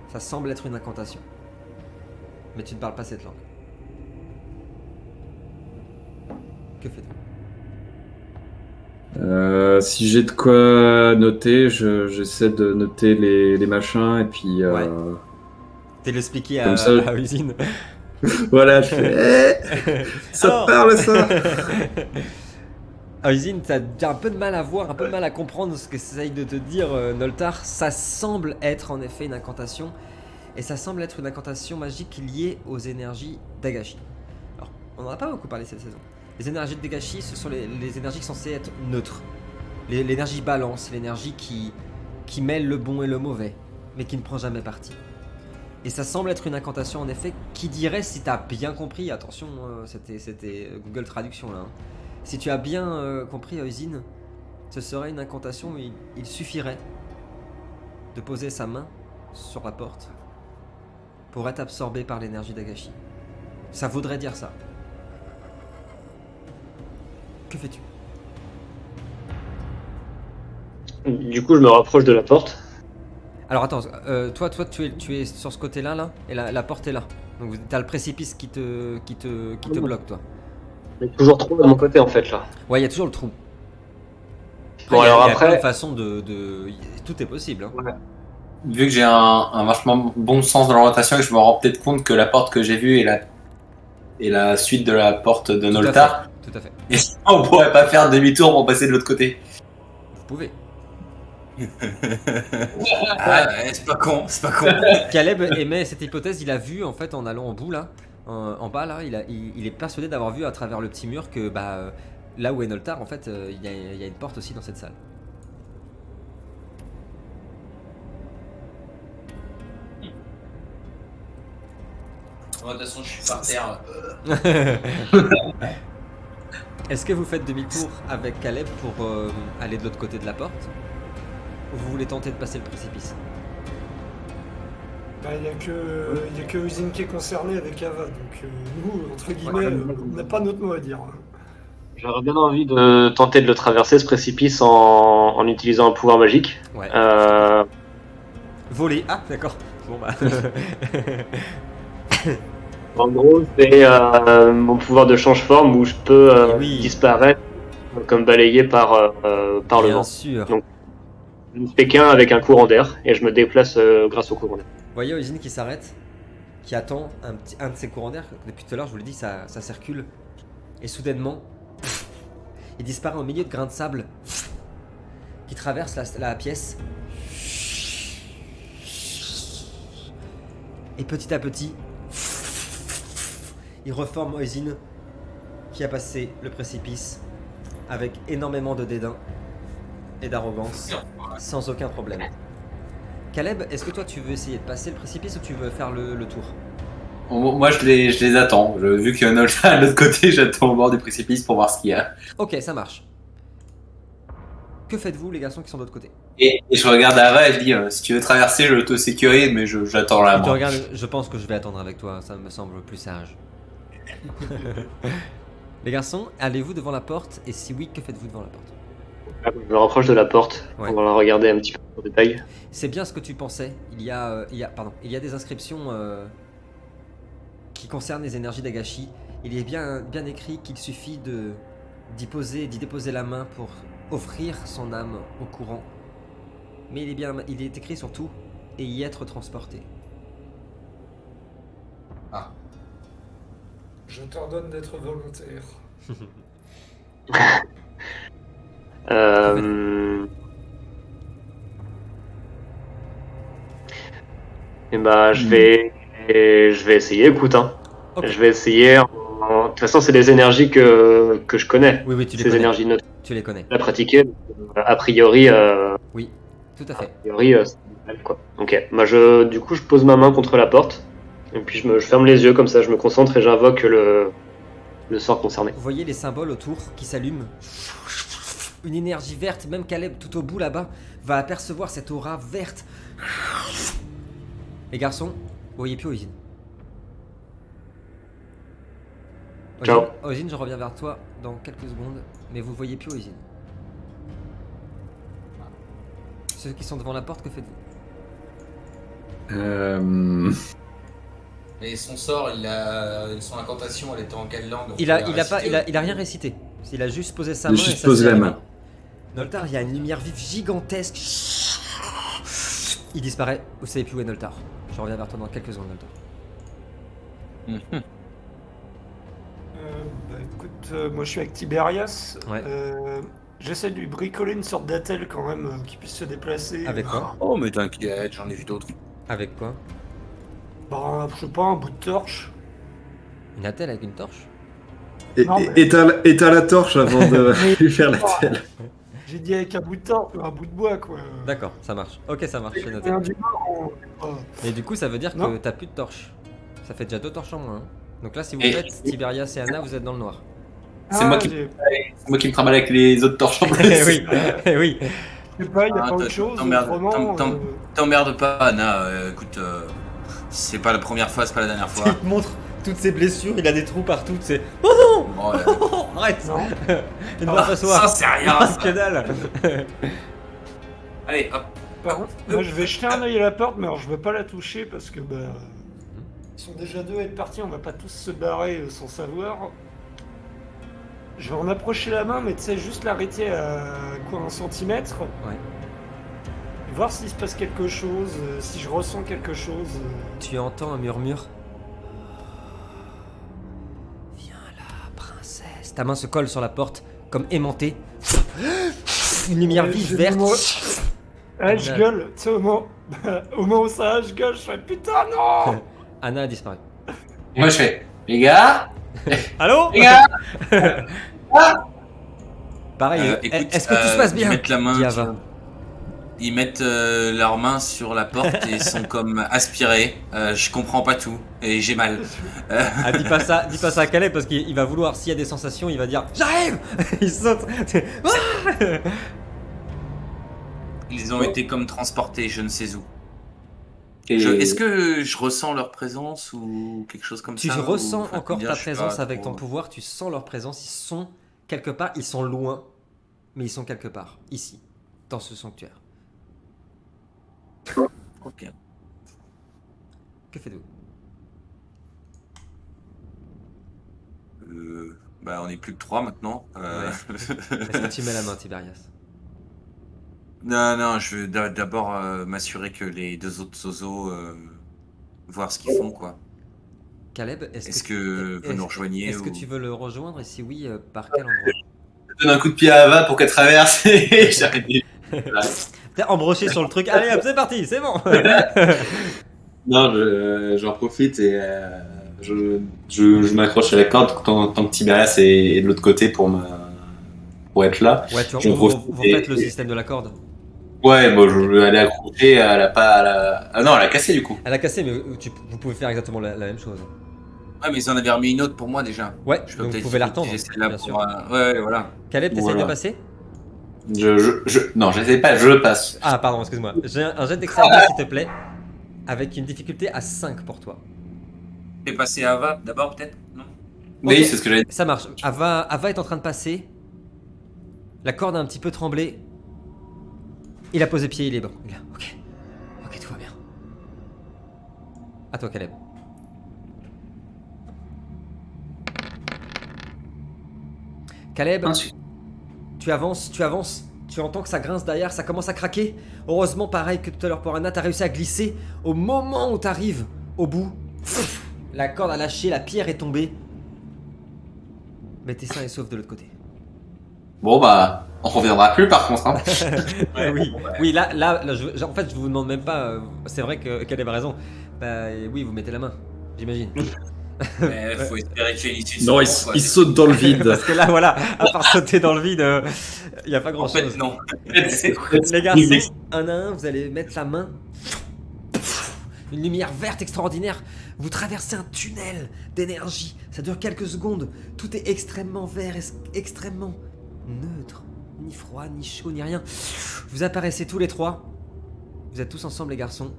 Ça semble être une incantation. Mais tu ne parles pas cette langue. Que fais-tu Euh, si j'ai de quoi noter, je- j'essaie de noter les, les machins et puis. euh, Ouais. T'es l'expliqué à, ça, à usine. [LAUGHS] Voilà, je fais. Eh, ça parle ça [LAUGHS] usine, t'as t'as un peu de mal à voir, un peu de mal à comprendre ce que essaye de te dire euh, Noltar. Ça semble être en effet une incantation. Et ça semble être une incantation magique liée aux énergies d'Agashi. Alors, on n'en a pas beaucoup parlé cette saison. Les énergies Dagashi, ce sont les, les énergies censées être neutres. L'énergie balance, l'énergie qui, qui mêle le bon et le mauvais, mais qui ne prend jamais parti. Et ça semble être une incantation en effet qui dirait, si t'as bien compris, attention, euh, c'était c'était Google Traduction là, hein. si tu as bien euh, compris Oisin, ce serait une incantation où il suffirait de poser sa main sur la porte pour être absorbé par l'énergie d'Agashi. Ça voudrait dire ça. Que fais-tu? Du coup, je me rapproche de la porte. Alors attends, euh, toi, toi tu, es, tu es sur ce côté-là, là, et la, la porte est là. Donc t'as le précipice qui te, qui te, qui te Oui. bloque, toi. Il y a toujours trop de mon côté en fait là. Ouais, il y a toujours le trou. Bon, il y a- alors il y a plein de après- façons de, de- Tout est possible. hein. Vu que j'ai un, un vachement bon sens de l'orientation et que je me rends peut-être compte que la porte que j'ai vue est la, est la suite de la porte de Tout à Noltar, fait. Tout à fait. et [LAUGHS] on pourrait pas faire demi-tour pour passer de l'autre côté. Vous pouvez. [LAUGHS] Ah, ouais, c'est pas con, c'est pas con. Caleb émet cette hypothèse, il a vu en fait en allant au bout là, en, en bas là, il, a- il- il est persuadé d'avoir vu à travers le petit mur que bah euh, là où est Noltar en fait euh, il y, a, il y a une porte aussi dans cette salle. De toute façon, je suis par terre. [LAUGHS] Est-ce que vous faites demi-tour avec Caleb pour euh, aller de l'autre côté de la porte? Vous voulez tenter de passer le précipice Bah, Il n'y a que, que Usine qui est concerné avec Ava, donc euh, nous, entre guillemets, euh, on n'a pas notre mot à dire. hein. J'aurais bien envie de tenter de le traverser ce précipice en, en utilisant un pouvoir magique. Ouais. Euh, Voler. Ah, d'accord. Bon bah. [LAUGHS] en gros, c'est euh, mon pouvoir de change-forme où je peux euh, Oui. disparaître comme balayé par, euh, euh, par le Bien vent. sûr. Donc, Qu'un avec un courant d'air et je me déplace euh, grâce au courant d'air. Vous voyez Eugene qui s'arrête, qui attend un, petit, un de ses courants d'air. Depuis tout à l'heure, je vous l'ai dit, ça, ça circule. Et soudainement, [LAUGHS] il disparaît au milieu de grains de sable qui traversent la, la pièce. Et petit à petit, il reforme Eugene qui a passé le précipice avec énormément de dédain et d'arrogance, sans aucun problème. Caleb, est-ce que toi tu veux essayer de passer le précipice ou tu veux faire le, le tour? Moi, je les, je les attends. Je- vu qu'il y en a un à l'autre côté, [LAUGHS] j'attends au bord du précipice pour voir ce qu'il y a. Ok, ça marche. Que faites-vous les garçons qui sont de l'autre côté? Et, et je regarde Ava et je dis euh, si tu veux traverser, je te sécurise, mais j'attends là. Je regarde, je pense que je vais attendre avec toi, ça me semble plus sage. [LAUGHS] les garçons, allez-vous devant la porte? Et si oui, que faites-vous devant la porte? Je me rapproche de la porte Ouais. pour la regarder un petit peu en détail. C'est bien ce que tu pensais. Il y a, euh, il y a, pardon, il y a des inscriptions euh, qui concernent les énergies d'Agashi. Il est bien, bien écrit qu'il suffit de d'y poser, d'y déposer la main pour offrir son âme au courant. Mais il est bien, il est écrit surtout et y être transporté. Je t'ordonne d'être volontaire. [LAUGHS] [LAUGHS] Euh... Et bah, je vais, et je vais essayer. Écoute, hein. Je vais essayer. en- De toute façon, c'est des énergies que, que je connais. Oui, oui, tu les Ces connais. énergies neutres. Tu les connais. À pratiquer. euh, A priori, euh, Oui, tout à a fait. priori, euh, quoi. Ok. Bah, je, du coup, je pose ma main contre la porte. Et puis, je, me, je ferme les yeux comme ça. Je me concentre et j'invoque le, le sort concerné. Vous voyez les symboles autour qui s'allument. Une énergie verte, même Caleb tout au bout là-bas va apercevoir cette aura verte. Les garçons, vous voyez plus Ozine. Ciao. Ozine, Ozine, je reviens vers toi dans quelques secondes, mais vous voyez plus Ozine. Ceux qui sont devant la porte, que faites-vous? Euh, Et son sort, il a... son incantation, elle était en quelle langue? Il a, il, a pas, il, a, il a rien récité. Il a juste posé sa Il a main. et juste ça posé la main. Noltar, il y a une lumière vive gigantesque. Il disparaît. Vous savez plus où est Noltar. Je reviens vers toi dans quelques secondes, Noltar. Mhm. Euh, bah écoute, euh, moi je suis avec Tiberias. Ouais. Euh, J'essaie de lui bricoler une sorte d'attel quand même euh, qui puisse se déplacer. Avec quoi Oh, mais t'inquiète, j'en ai vu d'autres. Avec quoi Bah, je sais pas, un bout de torche. Une attelle avec une torche et- Non, et- mais- éteins, éteins la torche avant de [LAUGHS] lui faire la telle. [LAUGHS] J'ai dit avec un bout de torche, un bout de bois quoi. D'accord, ça marche. Ok, ça marche, c'est noté. Oh. Et du coup, ça veut dire que t'as plus de torche. Ça fait déjà deux torches en moins. hein. Donc là, si vous Et- faites Tiberias et Anna, vous êtes dans le noir. C'est Ah, moi qui- C'est moi qui me trimballe avec les autres torches en [LAUGHS] plus. Eh oui, eh oui. Je sais pas, il y a Ah, pas autre t'en- chose. t'emmerdes- Autrement, t'em- t'em- euh, T'emmerdes pas, Anna. euh, écoute, euh, c'est pas la première fois, c'est pas la dernière fois. Il [LAUGHS] te montre toutes ses blessures, il a des trous partout. C'est. Oh Bon, euh, non Arrête non. [LAUGHS] Une ah, bonne passoire ça, c'est rien. ça. Que dalle [LAUGHS] Allez, hop. Par contre, moi je vais jeter un œil à la porte, mais alors je veux pas la toucher parce que bah. Ils sont déjà deux à être partis, on va pas tous se barrer euh, sans savoir. Je vais en approcher la main, mais tu sais, juste l'arrêter à quoi, un centimètre Ouais. Voir s'il se passe quelque chose, euh, si je ressens quelque chose. euh. Tu entends un murmure? Ta main se colle sur la porte, comme aimantée. Une lumière Ouais, vive, verte. Ah, je gueule, tu sais, au moment... [LAUGHS] au moment où ça, je gueule, je fais putain, non [LAUGHS] Anna a disparu. Moi, je fais les gars, [LAUGHS] Allô les gars. Pareil, Euh, euh, est-ce que tout se euh, passe bien Ils mettent la main. Ils mettent euh, leurs mains sur la porte et sont [LAUGHS] comme aspirés. Euh, je comprends pas tout et j'ai mal. Euh, Ah, dis pas ça, dis pas ça à [LAUGHS] Calais parce qu'il il va vouloir, s'il y a des sensations, il va dire J'arrive [LAUGHS] Il saute ils ont été comme transportés, je ne sais où. Est-ce que je ressens leur présence ou quelque chose comme Tu ça ou- ressens encore ta présence pas avec trop- ton pouvoir, tu sens leur présence, ils sont quelque part, ils sont loin, mais ils sont quelque part, ici, dans ce sanctuaire. Ok. Que faites-vous? Euh, bah, on est plus que trois maintenant. Euh, Est-ce que tu mets la main, Tiberias? Non, non, je veux d'a- d'abord euh, m'assurer que les deux autres zozos euh, voir ce qu'ils font, quoi. Caleb, est-ce Est-ce que, que vous est-ce- nous rejoignez est-ce que tu veux le rejoindre? Et si oui, euh, par quel endroit? Je donne un coup de pied à Ava pour qu'elle traverse et [LAUGHS] j'arrête [LAUGHS] embroché sur le truc. Allez hop, c'est parti, c'est bon. [LAUGHS] Non, je- j'en profite et euh, je, je, je m'accroche à la corde tant, tant que Tiberias est, est de l'autre côté pour, me, pour être là. ouais, tu Je vous, vous- vous et- faites le système de la corde. Ouais, bon, je vais aller accrocher, elle a pas. Elle a... Ah non, elle a cassé du coup. Elle a cassé, mais tu- vous pouvez faire exactement la, la même chose. Ouais, mais ils en avaient remis une autre pour moi déjà. Ouais, Je peux donc vous pouvez la retendre. pour, euh, Ouais, ouais, voilà. Caleb, t'essayes Voilà. de passer? Je, je, je... Non, je sais pas, je passe. Ah, pardon, excuse-moi. J'ai un, jet d'excellence, s'il te plaît, avec une difficulté à 5 pour toi. Fais passer Ava d'abord, peut-être Non Oui, c'est ce que j'avais dit. Ça marche. Ava, Ava est en train de passer. La corde a un petit peu tremblé. Il a posé pied, il est bon. Il a... Ok. Ok, tout va bien. À toi, Caleb. Caleb, Ensuite. Tu avances, tu avances. Tu entends que ça grince derrière, ça commence à craquer. Heureusement, pareil que tout à l'heure pour Anna, t'as réussi à glisser. Au moment où t'arrives au bout, la corde a lâché, la pierre est tombée. Mais t'es sain et sauf de l'autre côté. Bon, bah, on reviendra plus par contre. Hein. [LAUGHS] oui, oui, là, là, là, je- en fait, je vous demande même pas. euh, C'est vrai que qu'elle avait raison. Bah oui, vous mettez la main, j'imagine. [LAUGHS] [LAUGHS] Mais faut espérer qu'il y ait une issue. Non, il, quoi. il saute dans le vide. Parce que là, voilà, [LAUGHS] à part sauter dans le vide, il n'y a pas grand [LAUGHS] En fait, non. Les garçons, un à un, vous allez mettre la main. Une lumière verte extraordinaire. Vous traversez un tunnel d'énergie. Ça dure quelques secondes. Tout est extrêmement vert, extrêmement neutre. Ni froid, ni chaud, ni rien. Vous apparaissez tous les trois. Vous êtes tous ensemble, les garçons.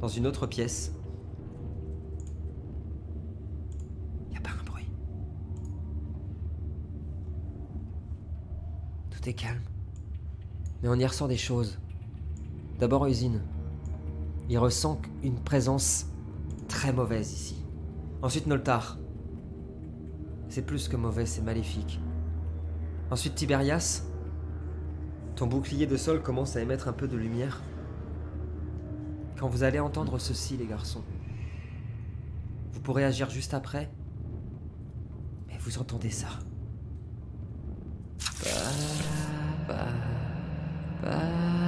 Dans une autre pièce. Il a pas un bruit. Tout est calme. Mais on y ressent des choses. D'abord Usine. Il ressent une présence très mauvaise ici. Ensuite Noltar. C'est plus que mauvais, c'est maléfique. Ensuite Tiberias. Ton bouclier de sol commence à émettre un peu de lumière. Quand vous allez entendre ceci, les garçons, vous pourrez agir juste après. Mais vous entendez ça. Bye. Bye. Bye.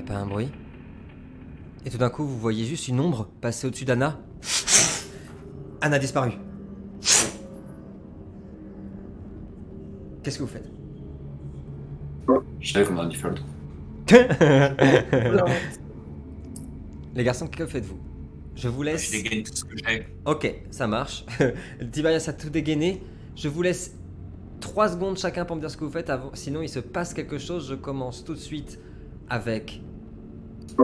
Y a pas un bruit? Et tout d'un coup, vous voyez juste une ombre passer au-dessus d'Anna. Anna a disparu. Qu'est-ce que vous faites? Je savais qu'on aurait dû faire le tour. [LAUGHS] Les garçons, que faites-vous? Je vous laisse. Je dégaine tout ce que j'ai. Ok, ça marche. [LAUGHS] Tiberias a tout dégainé. Je vous laisse 3 secondes chacun pour me dire ce que vous faites. Avant... Sinon, il se passe quelque chose. Je commence tout de suite avec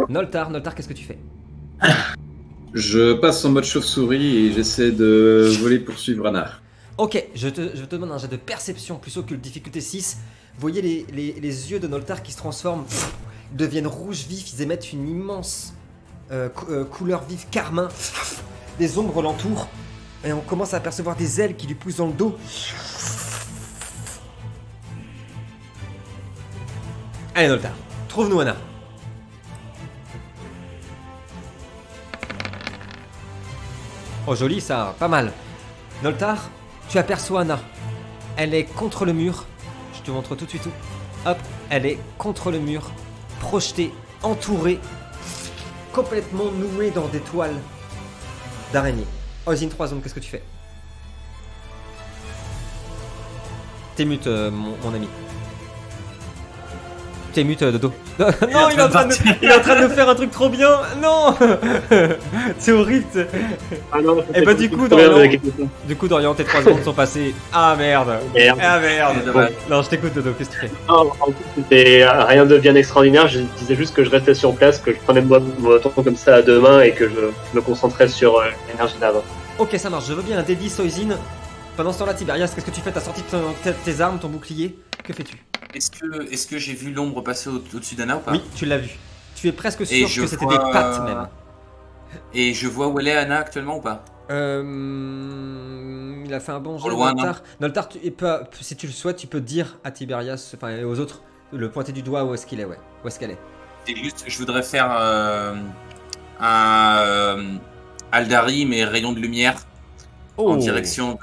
Noltar. Noltar, qu'est-ce que tu fais [COUGHS] Je passe en mode chauve-souris et j'essaie de voler pour suivre Anna. Ok, je te, je te demande un jet de perception plus occulte, difficulté 6. Vous voyez les, les- les yeux de Noltar qui se transforment, ils deviennent rouges vifs, ils émettent une immense euh, cou- euh, couleur vive carmin. Des ombres l'entourent et on commence à apercevoir des ailes qui lui poussent dans le dos. Allez Noltar, trouve-nous Anna. Oh joli ça, pas mal. Noltar, tu aperçois Anna. Elle est contre le mur. Je te montre tout de suite où. Hop, elle est contre le mur, projetée, entourée, complètement nouée dans des toiles d'araignée. Ozine 3 zones, qu'est-ce que tu fais? T'es mute, euh, mon, mon ami. T'es mute, Dodo. non, il est, en train de, il est en train de faire un truc trop bien. Non [LAUGHS] C'est horrible. Ah non, Eh bah, du coup, Dorian-. Du coup, Dorian, tes 3 secondes sont passées. Ah merde. Merde. Ah merde. Non, je t'écoute, Dodo. Qu'est-ce que tu fais? Non, en c'était rien de bien extraordinaire. Je disais juste que je restais sur place, que je prenais mon mon temps comme ça à deux mains et que je me concentrais sur euh, l'énergie d'avant. Ok, ça marche. Je veux bien un Dédi Soizin. Pendant ce temps-là, Tiberias, qu'est-ce que tu fais? T'as sorti tes armes, ton bouclier? Que fais-tu? Est-ce que, j'ai vu l'ombre passer au- au-dessus d'Anna ou pas? Oui, tu l'as vu. Tu es presque sûr que c'était vois- des pattes même. Et je vois où elle est Anna actuellement ou pas? Euh, il a fait un bon jeu. Au Noltar, Noltar, tu- si tu le souhaites, tu peux dire à Tiberias, enfin et aux autres, le pointer du doigt où est-ce qu'il est, ouais. Où est-ce qu'elle est. C'est juste, je voudrais faire euh, un euh, Aldari, mais rayon de lumière Oh. en direction de,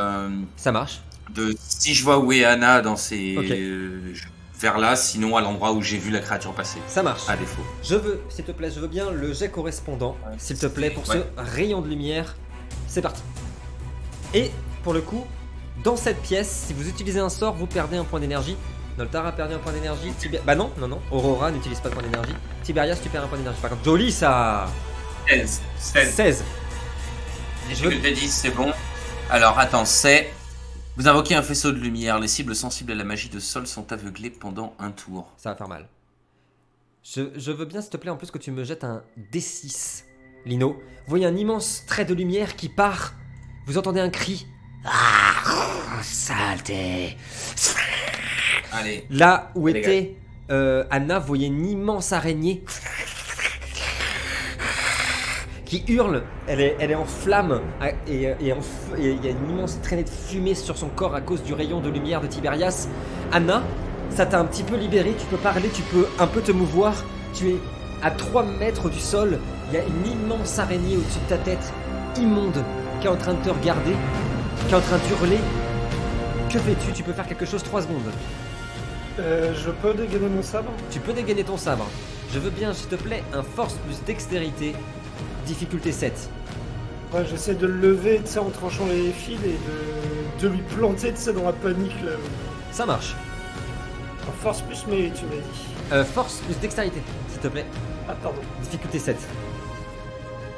euh, Ça marche. De. Si je vois où est Anna dans ces. Euh, vers là, sinon à l'endroit où j'ai vu la créature passer. Ça marche. À défaut. Je veux, s'il te plaît, je veux bien le jet correspondant, Ouais. s'il te plaît, pour Ouais. ce rayon de lumière. C'est parti. Et pour le coup, dans cette pièce, si vous utilisez un sort, vous perdez un point d'énergie. Noltar a perdu un point d'énergie. Tiber... Bah non, non, non. Aurora n'utilise pas de point d'énergie. Tiberias, tu perds un point d'énergie. Par contre, joli ça 16. 16. 16. Et Je je veux- te dis, c'est bon? Alors attends, c'est. Vous invoquez un faisceau de lumière. Les cibles sensibles à la magie de sol sont aveuglées pendant un tour. Ça va faire mal. Je, je veux bien, s'il te plaît, en plus que tu me jettes un D6. Lino, vous voyez un immense trait de lumière qui part. Vous entendez un cri. Ah, saleté. Allez. Là où Allez, était euh, Anna, vous voyez une immense araignée qui hurle. Elle est, elle est en flammes ah, et, il y a une immense traînée de fumée sur son corps à cause du rayon de lumière de Tiberias. Anna, ça t'a un petit peu libéré. Tu peux parler, tu peux un peu te mouvoir. Tu es à 3 mètres du sol. Il y a une immense araignée au-dessus de ta tête, immonde, qui est en train de te regarder, qui est en train d'hurler. Que fais-tu? Tu peux faire quelque chose 3 secondes. Euh, je peux dégainer mon sabre? Tu peux dégainer ton sabre. Je veux bien, s'il te plaît, un force plus dextérité, difficulté 7. Ouais, j'essaie de le lever, tu sais, en tranchant les fils et de, de lui planter, tu sais, dans la panique, là. Ça marche. En force plus, mais tu m'as dit. Euh, force plus dextérité, s'il te plaît. Ah, pardon. Difficulté 7.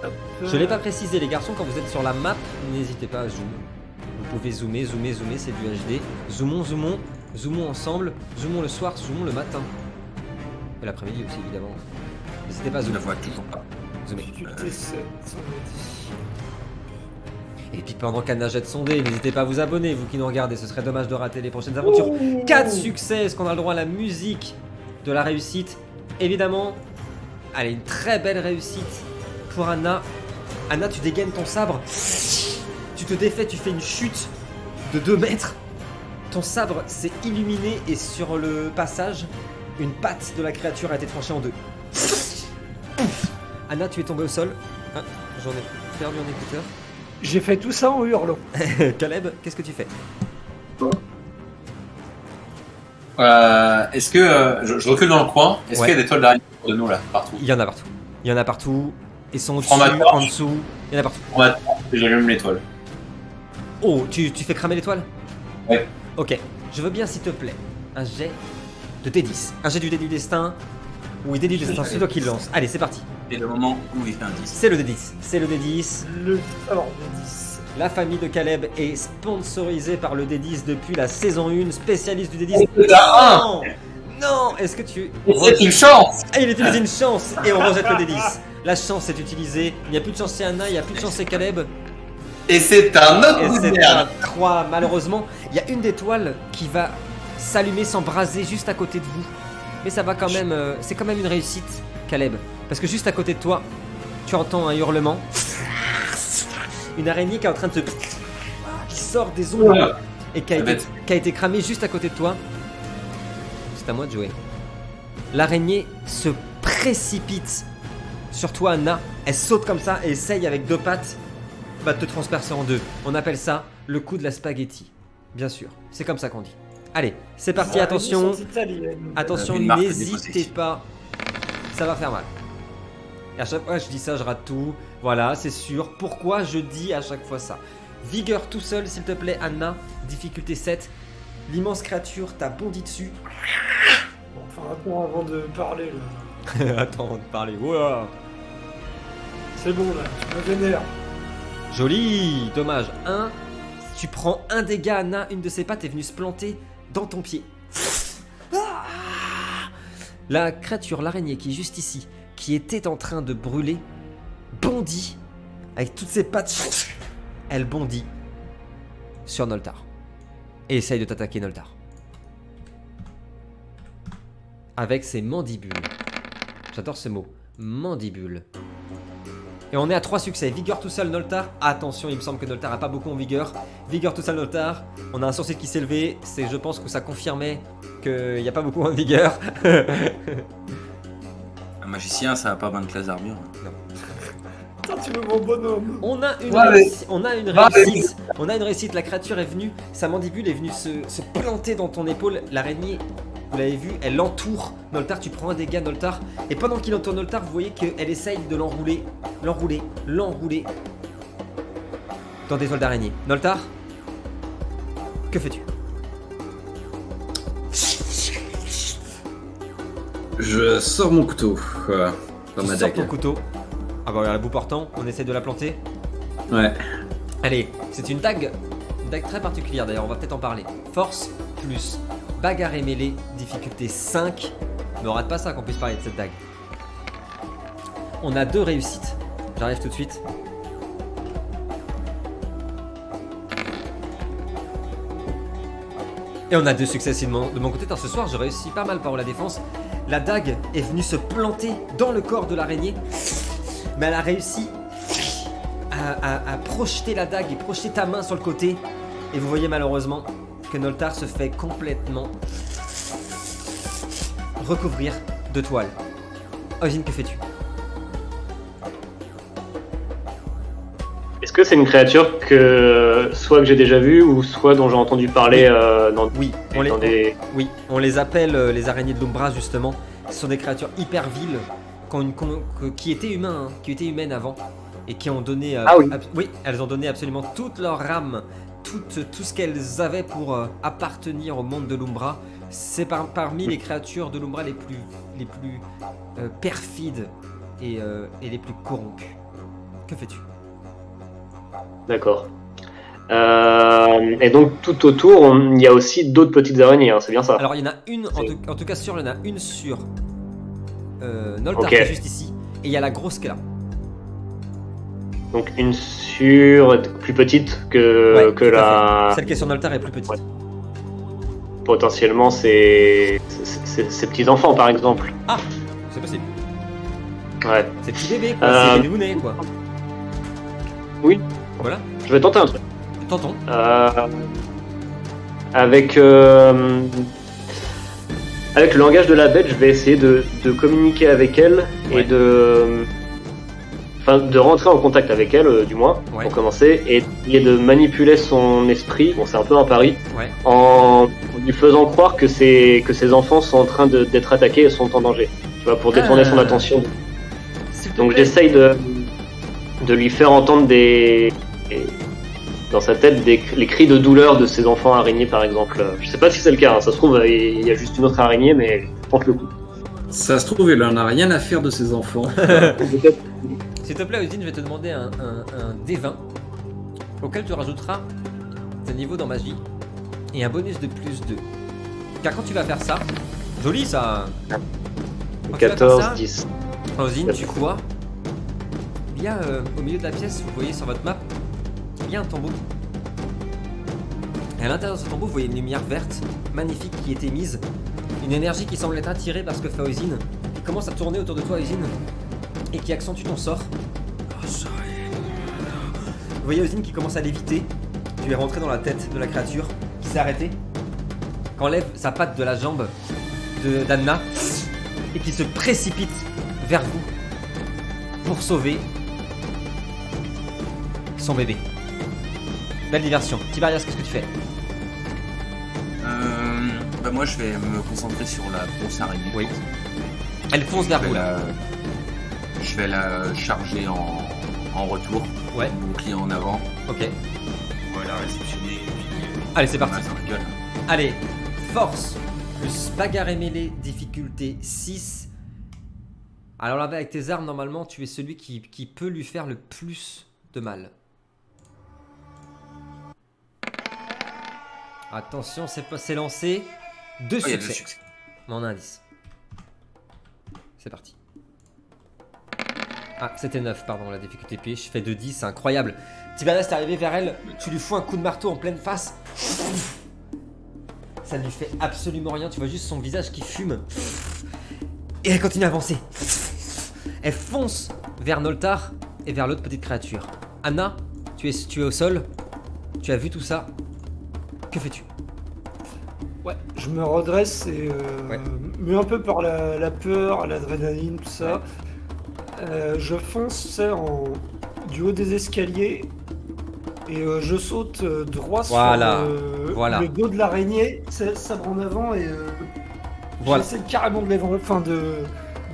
Hop. Je l'ai pas précisé, les garçons, quand vous êtes sur la map, n'hésitez pas à zoomer. Vous pouvez zoomer, zoomer, zoomer, c'est du HD. Zoomons, zoomons, zoomons ensemble, zoomons le soir, zoomons le matin. Et l'après-midi aussi, évidemment. N'hésitez pas à Je la zoomer. vois toujours pas. Zoomer. Difficulté 7, on m'a dit. Et puis pendant qu'Anna jette son dé, n'hésitez pas à vous abonner, vous qui nous regardez, ce serait dommage de rater les prochaines aventures. 4 succès, est-ce qu'on a le droit à la musique de la réussite Évidemment, allez, une très belle réussite pour Anna. Anna, tu dégaines ton sabre, tu te défais, tu fais une chute de 2 mètres. Ton sabre s'est illuminé et sur le passage, une patte de la créature a été tranchée en deux. Anna, tu es tombée au sol. Ah, J'en ai perdu un écouteur. J'ai fait tout ça en hurlant. [LAUGHS] Caleb, qu'est-ce que tu fais? Euh, Est-ce que euh, je, je recule dans le coin Est-ce Ouais. qu'il y a des toiles d'araignée autour de nous là, partout? Il y en a partout. Il y en a partout. Ils sont au-dessus, en dessous. Il y en a partout. On va j'allume l'étoile. Oh, tu, tu fais cramer l'étoile Ouais. Ok. Je veux bien, s'il te plaît, un jet de D10. Un jet du dé du destin. Oui, dé du destin, c'est toi qui le lance. Allez, c'est parti. Et le moment où il fait un 10. C'est le D10. C'est le D10. Le. Alors, le 10. La famille de Caleb est sponsorisée par le D10 depuis la saison 1, spécialiste du D10. C'est la Non Non Est-ce que tu. C'est une chance Ah, il utilise une chance et on rejette le D10. La chance est utilisée. Il n'y a plus de chance chez Anna, il n'y a plus de chance chez Caleb. Et c'est un autre Et coup de c'est un 3, malheureusement. Il y a une des toiles qui va s'allumer, s'embraser juste à côté de vous. Mais ça va quand même. euh, c'est quand même une réussite, Caleb. Parce que juste à côté de toi, tu entends un hurlement. Une araignée qui est en train de se. qui sort des ongles et qui a, été, être- qui a été cramée juste à côté de toi. C'est à moi de jouer. L'araignée se précipite sur toi, Anna. Elle saute comme ça et essaye avec deux pattes bah, de te transpercer en deux. On appelle ça le coup de la spaghetti. Bien sûr, c'est comme ça qu'on dit. Allez, c'est parti, attention. Attention, Euh, marque n'hésitez pas. Ça va faire mal. Et à chaque fois que je dis ça, je rate tout. Voilà, c'est sûr. Pourquoi je dis à chaque fois ça? Vigueur tout seul, s'il te plaît, Anna. Difficulté 7. L'immense créature t'a bondi dessus. Enfin, [LAUGHS] Attends avant de parler là. Attends avant de parler. C'est bon là, tu me vénères. Joli Dommage. Un, tu prends un dégât, Anna, une de ses pattes est venue se planter dans ton pied. La créature, l'araignée qui est juste ici, qui était en train de brûler, bondit avec toutes ses pattes. [LAUGHS] Elle bondit sur Noltar. Et essaye de t'attaquer, Noltar. Avec ses mandibules. J'adore ce mot. Mandibule. Et on est à 3 succès. Vigueur tout seul, Noltar. Attention, il me semble que Noltar a pas beaucoup en vigueur. Vigueur tout seul, Noltar. On a un sourcil qui s'est levé. C'est, je pense que ça confirmait qu'il n'y a pas beaucoup en vigueur. [LAUGHS] Un magicien, ça a pas 20 classes d'armure. Putain, tu veux mon bonhomme. On a une, Ouais, mais- réussi- on a une réussite. On a une réussite. La créature est venue, sa mandibule est venue se, se planter dans ton épaule. L'araignée, vous l'avez vu, elle entoure Noltar. Tu prends un dégât, Noltar. Et pendant qu'il entoure Noltar, vous voyez qu'elle essaye de l'enrouler, l'enrouler, l'enrouler dans des ailes d'araignée. Noltar, que fais-tu? Je sors mon couteau. Voilà. Dans Tu ma sors ton couteau. Ah bah la bout portant, on essaie de la planter. Ouais. Allez, c'est une dague, une dague très particulière d'ailleurs, on va peut-être en parler. Force plus bagarre et mêlée, difficulté 5. Ne rate pas ça qu'on puisse parler de cette dague. On a deux réussites. J'arrive tout de suite. Et on a deux succès de mon, côté. Ce soir, je réussis pas mal par la défense. La dague est venue se planter dans le corps de l'araignée. Mais elle a réussi à, à- à projeter la dague et projeter ta main sur le côté. Et vous voyez malheureusement que Noltar se fait complètement recouvrir de toile. Ozine, que fais-tu? Est-ce que c'est une créature que soit que j'ai déjà vue ou soit dont j'ai entendu parler euh, dans, Oui, on les, dans des. oui, on les appelle euh, les araignées de l'Umbra justement. Ce sont des créatures hyper viles qui, ont une con- que- qui étaient humains, hein, qui étaient humaines avant et qui ont donné. euh, Ah oui. ab- oui, elles ont donné absolument toute leur âme, tout, tout ce qu'elles avaient pour euh, appartenir au monde de l'Umbra. C'est par- parmi les créatures de l'Umbra les plus, les plus euh, perfides et, euh, et les plus corrompues. Que fais-tu? D'accord. Euh, et donc tout autour, il y a aussi d'autres petites araignées, hein, c'est bien ça? Alors il y en a une, en tout, en tout cas sûr, il y en a une sur Noltar qui est juste ici. Et il y a la grosse qui est là. Donc une sur plus petite que, Ouais, la. Celle qui est sur Noltar est plus petite. Ouais. Potentiellement, ses petits enfants par exemple. C'est possible. Ouais. C'est petit bébé quoi, Euh, c'est des quoi. Oui. Voilà, Je vais tenter un truc. tentons. Euh, avec euh, avec le langage de la bête, je vais essayer de, de communiquer avec elle Ouais. et de enfin de rentrer en contact avec elle euh, du moins Ouais. pour commencer et, et de manipuler son esprit. Bon, c'est un peu un pari Ouais. en lui faisant croire que ses que ses enfants sont en train de- d'être attaqués et sont en danger. Tu vois, pour détourner Ah. son attention. Donc j'essaye de, de lui faire entendre des, dans sa tête des, les cris de douleur de ses enfants araignées par exemple. Je sais pas si c'est le cas, hein. ça se trouve il y a juste une autre araignée mais tente le coup. Ça se trouve, il en a rien à faire de ses enfants. [LAUGHS] [LAUGHS] S'il te plaît, Odine, je vais te demander un, un, un D20 auquel tu rajouteras tes niveaux dans magie et un bonus de plus 2. Car quand tu vas faire ça, joli ça Quand tu vas faire 14, ça, 10. Ozine, tu vois Il y a euh, au milieu de la pièce, vous voyez sur votre map, il y a un tombeau. Et à l'intérieur de ce tombeau, vous voyez une lumière verte, magnifique, qui est émise. Une énergie qui semble être attirée par ce que fait qui commence à tourner autour de toi, Ozine, et qui accentue ton sort. Vous voyez Ozine qui commence à léviter. Tu es rentré dans la tête de la créature, qui s'est arrêtée, qui enlève sa patte de la jambe de d'Anna, et qui se précipite vers vous pour sauver son bébé. Belle diversion. Tiberias, qu'est-ce que tu fais? Euh, bah moi, je vais me concentrer sur la grosse araignée. Oui. Elle fonce vers Je vous la, je vais la charger en, en retour. Ouais. Mon client en avant. Ok. Réceptionner. Allez, c'est parti. Allez, force plus bagarre et mêlée, difficulté 6. Alors là, avec tes armes, normalement, tu es celui qui, qui peut lui faire le plus de mal. Attention, c'est lancé. Deux Oh, il y a deux succès. succès. Mon indice. C'est parti. Ah, c'était 9, pardon, la difficulté P. Je fais 2-10, c'est incroyable. Tiberias, t'es arrivé vers elle, tu lui fous un coup de marteau en pleine face. Ça ne lui fait absolument rien, tu vois juste son visage qui fume. Et elle continue à avancer. Elle fonce vers Noltar et vers l'autre petite créature. Anna, tu es, tu es au sol. Tu as vu tout ça. Que fais-tu? Ouais, je me redresse et euh, Ouais. mais un peu par la, la peur, l'adrénaline, tout ça. Euh, je fonce en, du haut des escaliers et euh, je saute euh, droit Voilà, sur le, voilà. le dos de l'araignée, c'est- sabre en avant et euh, Voilà. j'essaie carrément de enfin de,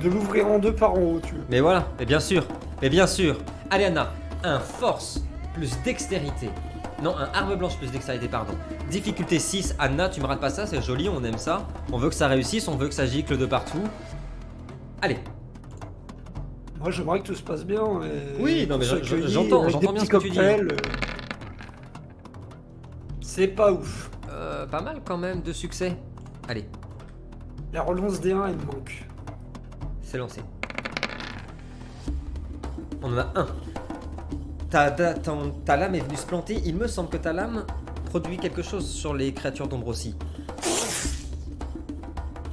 de l'ouvrir en deux par en haut, tu vois. Mais voilà, mais bien sûr, mais bien sûr. Allez Anna, un force plus dextérité. Non, un arme blanche plus dextérité, pardon. Difficulté 6, Anna, tu me rates pas ça, c'est joli, on aime ça. On veut que ça réussisse, on veut que ça gicle de partout. Allez, Moi j'aimerais que tout se passe bien. et Oui, non, mais qu'on je- soit je- accueillis j'entends- avec j'entends des bien petits ce que tu dis. cocktails, euh. C'est pas ouf. euh, pas mal quand même de succès. Allez, La relance des 1 elle me manque. c'est lancé. On en a un. Ta, ta, ta lame est venue se planter, il me semble que ta lame produit quelque chose sur les créatures d'ombre aussi.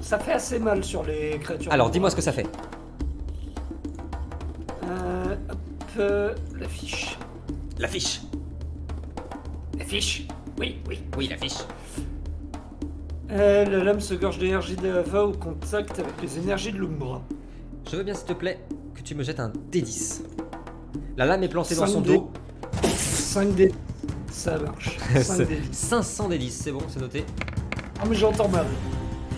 Ça fait assez mal sur les créatures. Alors dis-moi ce que ça fait. Euh, hop, euh, la fiche. La fiche. La fiche Oui, oui. Oui, la fiche. Euh, la lame se gorge d'énergie de lava au contact avec les énergies de l'Umbra. Je veux bien, s'il te plaît, que tu me jettes un D10. La lame est plantée dans son dos. 5 d Ça marche. 5 d 500 D10, c'est bon, c'est noté. Ah, mais j'entends mal.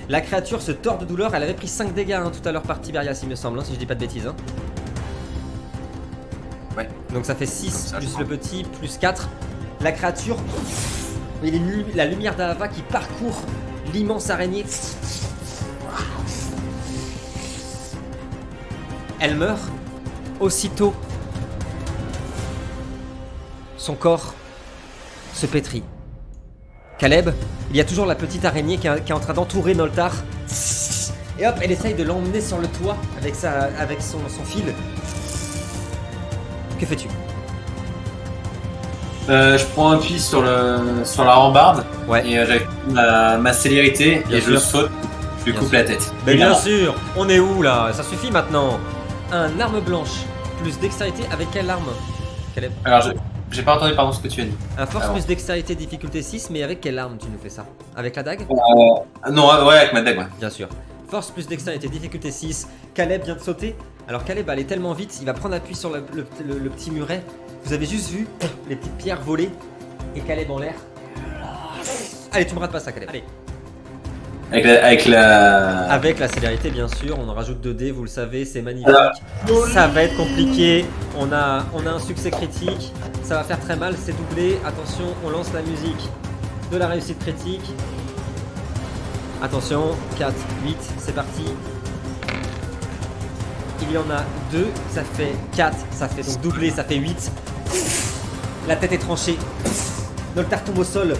La créature se tord de douleur. Elle avait pris 5 dégâts hein, tout à l'heure par Tiberias, il me semble, hein, si je dis pas de bêtises. hein. Ouais. Donc ça fait Comme 6 ça, je plus le petit, plus 4. La créature. Lu- la lumière d'Ava qui parcourt l'immense araignée. Elle meurt. Aussitôt, son corps se pétrit. Caleb, il y a toujours la petite araignée qui est, en train d'entourer Noltar. Et hop, elle essaye de l'emmener sur le toit avec, sa, avec son fil. Que fais-tu? Euh, je prends appui sur, le, sur la rambarde Ouais. et euh, j'active ma, ma célérité Bien et sûr. je saute. Je lui Bien coupe sûr. la tête. Mais bien sûr, on est où là? Ça suffit maintenant. Un arme blanche plus dextérité avec quelle arme? Caleb Alors, je- j'ai pas entendu pardon ce que tu as dit. Un force Alors. plus dextérité difficulté 6, mais avec quelle arme tu nous fais ça? Avec la dague? Ah, Non, ouais, ouais, avec ma dague, ouais. Bien sûr. Force plus dextérité, difficulté 6. Caleb vient de sauter. Alors Caleb aller tellement vite, il va prendre appui sur le, le- le- le petit muret. Vous avez juste vu les petites pierres voler et Caleb en l'air. Allez, tu me rates pas ça, Caleb. Allez. Avec la. Avec la... Avec la célérité, bien sûr, on en rajoute 2 dés, vous le savez, c'est magnifique. Alors. Ça va être compliqué. On a, on a un succès critique. Ça va faire très mal, c'est doublé. Attention, on lance la musique de la réussite critique. Attention, 4, 8, c'est parti. Il y en a 2, ça fait 4, ça fait donc doublé, ça fait 8. La tête est tranchée. Noltar tombe au sol.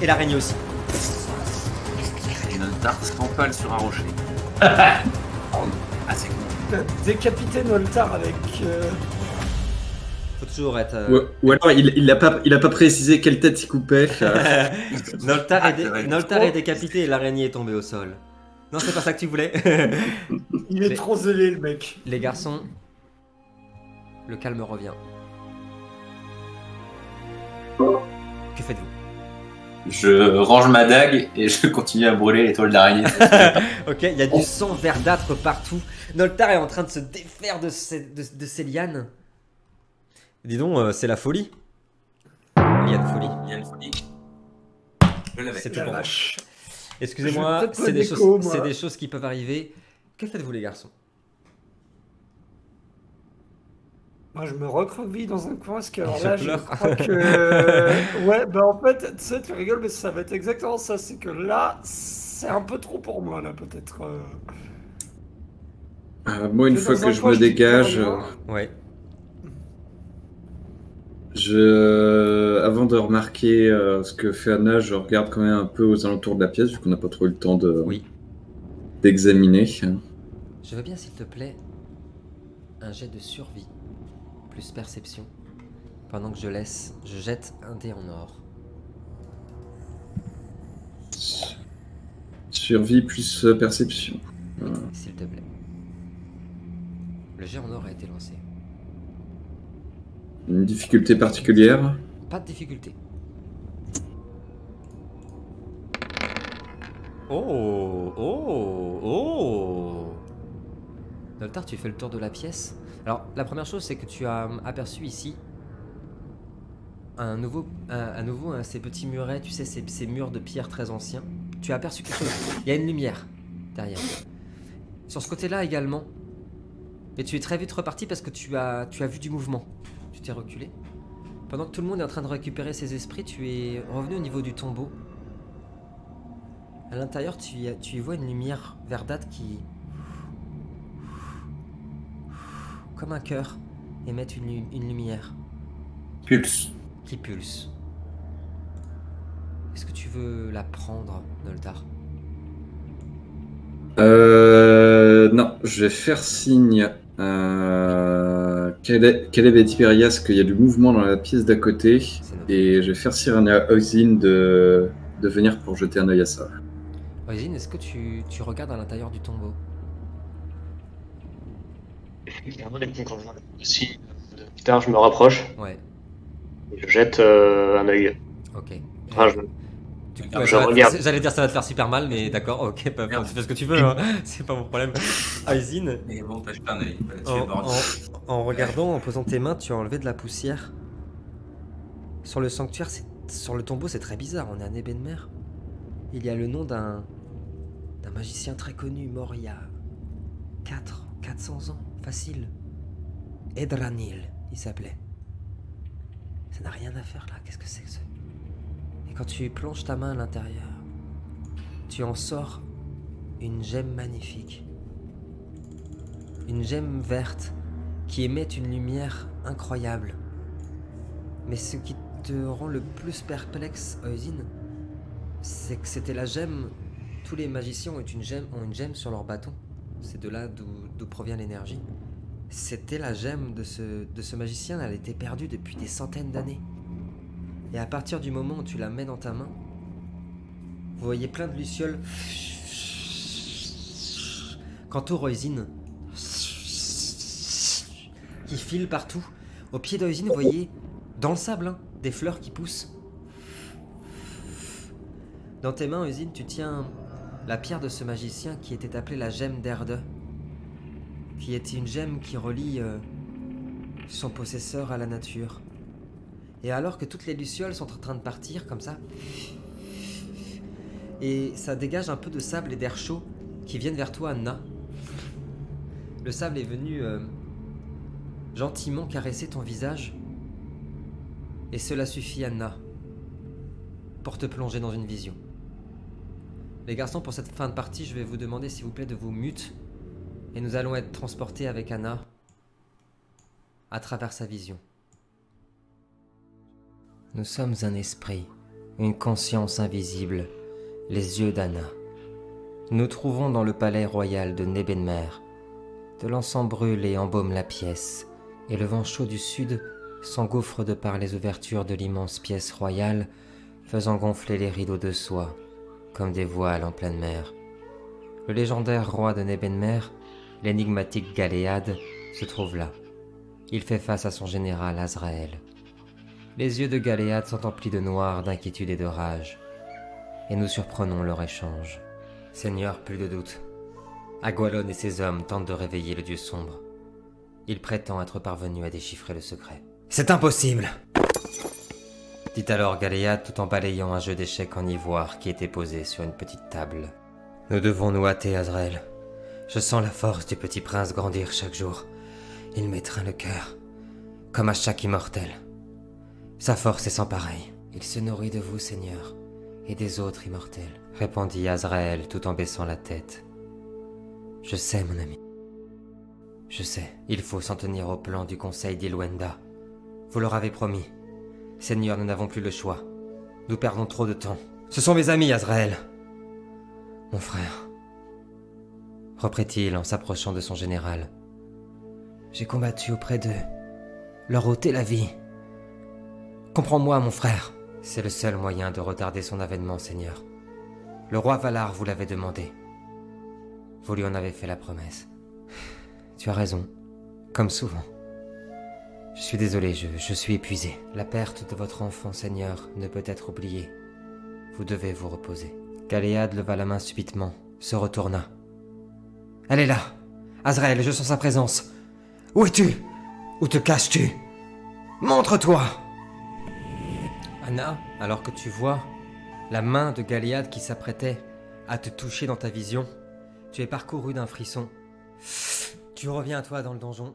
Et l'araignée aussi. Et Dark s'empale sur un rocher. [LAUGHS] ah, c'est con. T'as décapité Noltar avec. euh, Faut toujours être. euh, Ou, ou alors, il, il, a pas, il a pas précisé quelle tête il coupait. euh. Noltar, Ah, est, dé-. Noltar est décapité et l'araignée est tombée au sol. Non, c'est pas ça que tu voulais. Il est [LAUGHS] trop zélé le mec. Les garçons, le calme revient. Que faites-vous? Je range ma dague et je [LAUGHS] continue à brûler les toiles d'araignée. [LAUGHS] Ok, il y a du sang verdâtre partout. Noltar est en train de se défaire de ses, de, de ses lianes. Dis donc, euh, c'est la folie. Liane folie. Il y a une folie. Je l'avais. C'est tout pour. Excusez-moi, des, choses, c'est des choses qui peuvent arriver. Que faites-vous les garçons? Moi, je me recroqueville dans un coin, parce que alors là, je crois que... ouais, bah en fait, tu sais, tu rigoles, mais ça va être exactement ça. C'est que là, c'est un peu trop pour moi, là, peut-être. euh. Euh, moi, une fois que un je coin, me je dégage. Ouais. je... avant de remarquer euh, ce que fait Anna, je regarde quand même un peu aux alentours de la pièce, vu qu'on n'a pas trop eu le temps de... Oui. d'examiner. Je veux bien, s'il te plaît, un jet de survie plus perception. Pendant que je laisse, je jette un dé en or. Survie plus euh, perception. S'il te plaît. Le jet en or a été lancé. Une difficulté particulière Pas de difficulté. Oh Oh Oh Noltar, tu fais le tour de la pièce. Alors, la première chose, c'est que tu as aperçu ici un nouveau, un, nouveau ces petits murets, tu sais, ces, murs de pierre très anciens. Tu as aperçu quelque chose. Il y a une lumière derrière. Sur ce côté-là également. Et tu es très vite reparti parce que tu as, tu as vu du mouvement. Tu t'es reculé. Pendant que tout le monde est en train de récupérer ses esprits, tu es revenu au niveau du tombeau. À l'intérieur, tu, tu y vois une lumière verdâtre qui. Comme un cœur, émet une, une lumière Pulse. qui pulse. Est-ce que tu veux la prendre, Noldar? Euh, non, je vais faire signe à Caleb et Tiberias qu'il y a du mouvement dans la pièce d'à côté. Et je vais faire signe à Oisin de, de venir pour jeter un œil à ça. Oisin, est-ce que tu, tu regardes à l'intérieur du tombeau? Si, plus tard, je me rapproche Ouais, et je jette euh, un œil. ok. Enfin, je- ouais. J'allais dire ça va te faire super mal, mais d'accord, ok, pas- pas- tu fais ce que tu veux, hein, [LAUGHS] c'est pas mon problème. [LAUGHS] Oisin, Mais bon, t'as jeté un œil. En, regardant, en posant tes mains, tu as enlevé de la poussière. Sur le sanctuaire, c'est- sur le tombeau, c'est très bizarre. On est à Nebenmer. Il y a le nom d'un d'un magicien très connu, mort il y a 4, 400 ans, facile. Edranil, il s'appelait. Ça n'a rien à faire là, qu'est-ce que c'est que ça? Et quand tu plonges ta main à l'intérieur, tu en sors une gemme magnifique. Une gemme verte qui émet une lumière incroyable. Mais ce qui te rend le plus perplexe, Oisin, c'est que c'était la gemme. Tous les magiciens ont une gemme, ont une gemme sur leur bâton. C'est de là d'où provient l'énergie. C'était la gemme de ce, de ce magicien, elle était perdue depuis des centaines d'années. Et à partir du moment où tu la mets dans ta main, vous voyez plein de lucioles. Quant au Roisin, qui file partout. Au pied d'Oisin, vous voyez, dans le sable, hein, des fleurs qui poussent. Dans tes mains, Oisin, tu tiens la pierre de ce magicien qui était appelée la gemme d'Erde, qui est une gemme qui relie euh, son possesseur à la nature? Et alors que toutes les lucioles sont en train de partir comme ça, et ça dégage un peu de sable et d'air chaud qui viennent vers toi, Anna. Le sable est venu euh, gentiment caresser ton visage. Et cela suffit, Anna, pour te plonger dans une vision. Les garçons, pour cette fin de partie, je vais vous demander s'il vous plaît de vous mute. Et nous allons être transportés avec Anna à travers sa vision. Nous sommes un esprit, une conscience invisible, les yeux d'Anna. Nous trouvons dans le palais royal de Nebenmer. De l'encens brûle et embaume la pièce, et le vent chaud du sud s'engouffre de par les ouvertures de l'immense pièce royale, faisant gonfler les rideaux de soie, comme des voiles en pleine mer. Le légendaire roi de Nebenmer, l'énigmatique Galéade, se trouve là. Il fait face à son général Azraël. Les yeux de Galéade sont emplis de noir, d'inquiétude et de rage, et nous surprenons leur échange. Seigneur, plus de doute. Agualon et ses hommes tentent de réveiller le dieu sombre. Il prétend être parvenu à déchiffrer le secret. C'est impossible dit alors Galéade tout en balayant un jeu d'échecs en ivoire qui était posé sur une petite table. Nous devons nous hâter, Azrael. Je sens la force du petit prince grandir chaque jour. Il m'étreint le cœur. comme à chaque immortel. Sa force est sans pareil. Il se nourrit de vous, Seigneur, et des autres immortels, répondit Azrael tout en baissant la tête. Je sais, mon ami. Je sais, il faut s'en tenir au plan du conseil d'Ilwenda. Vous leur avez promis. Seigneur, nous n'avons plus le choix. Nous perdons trop de temps. Ce sont mes amis, Azrael. Mon frère. Reprit-il en s'approchant de son général. J'ai combattu auprès d'eux. Leur ôter la vie. Comprends-moi, mon frère. C'est le seul moyen de retarder son avènement, Seigneur. Le roi Valar vous l'avait demandé. Vous lui en avez fait la promesse. Tu as raison, comme souvent. Je suis désolé, je, je suis épuisé. La perte de votre enfant, Seigneur, ne peut être oubliée. Vous devez vous reposer. Galéade leva la main subitement, se retourna. Elle est là. Azrael, je sens sa présence. Où es-tu? Où te caches-tu? Montre-toi. Anna, alors que tu vois la main de Galéade qui s'apprêtait à te toucher dans ta vision, tu es parcouru d'un frisson. Tu reviens à toi dans le donjon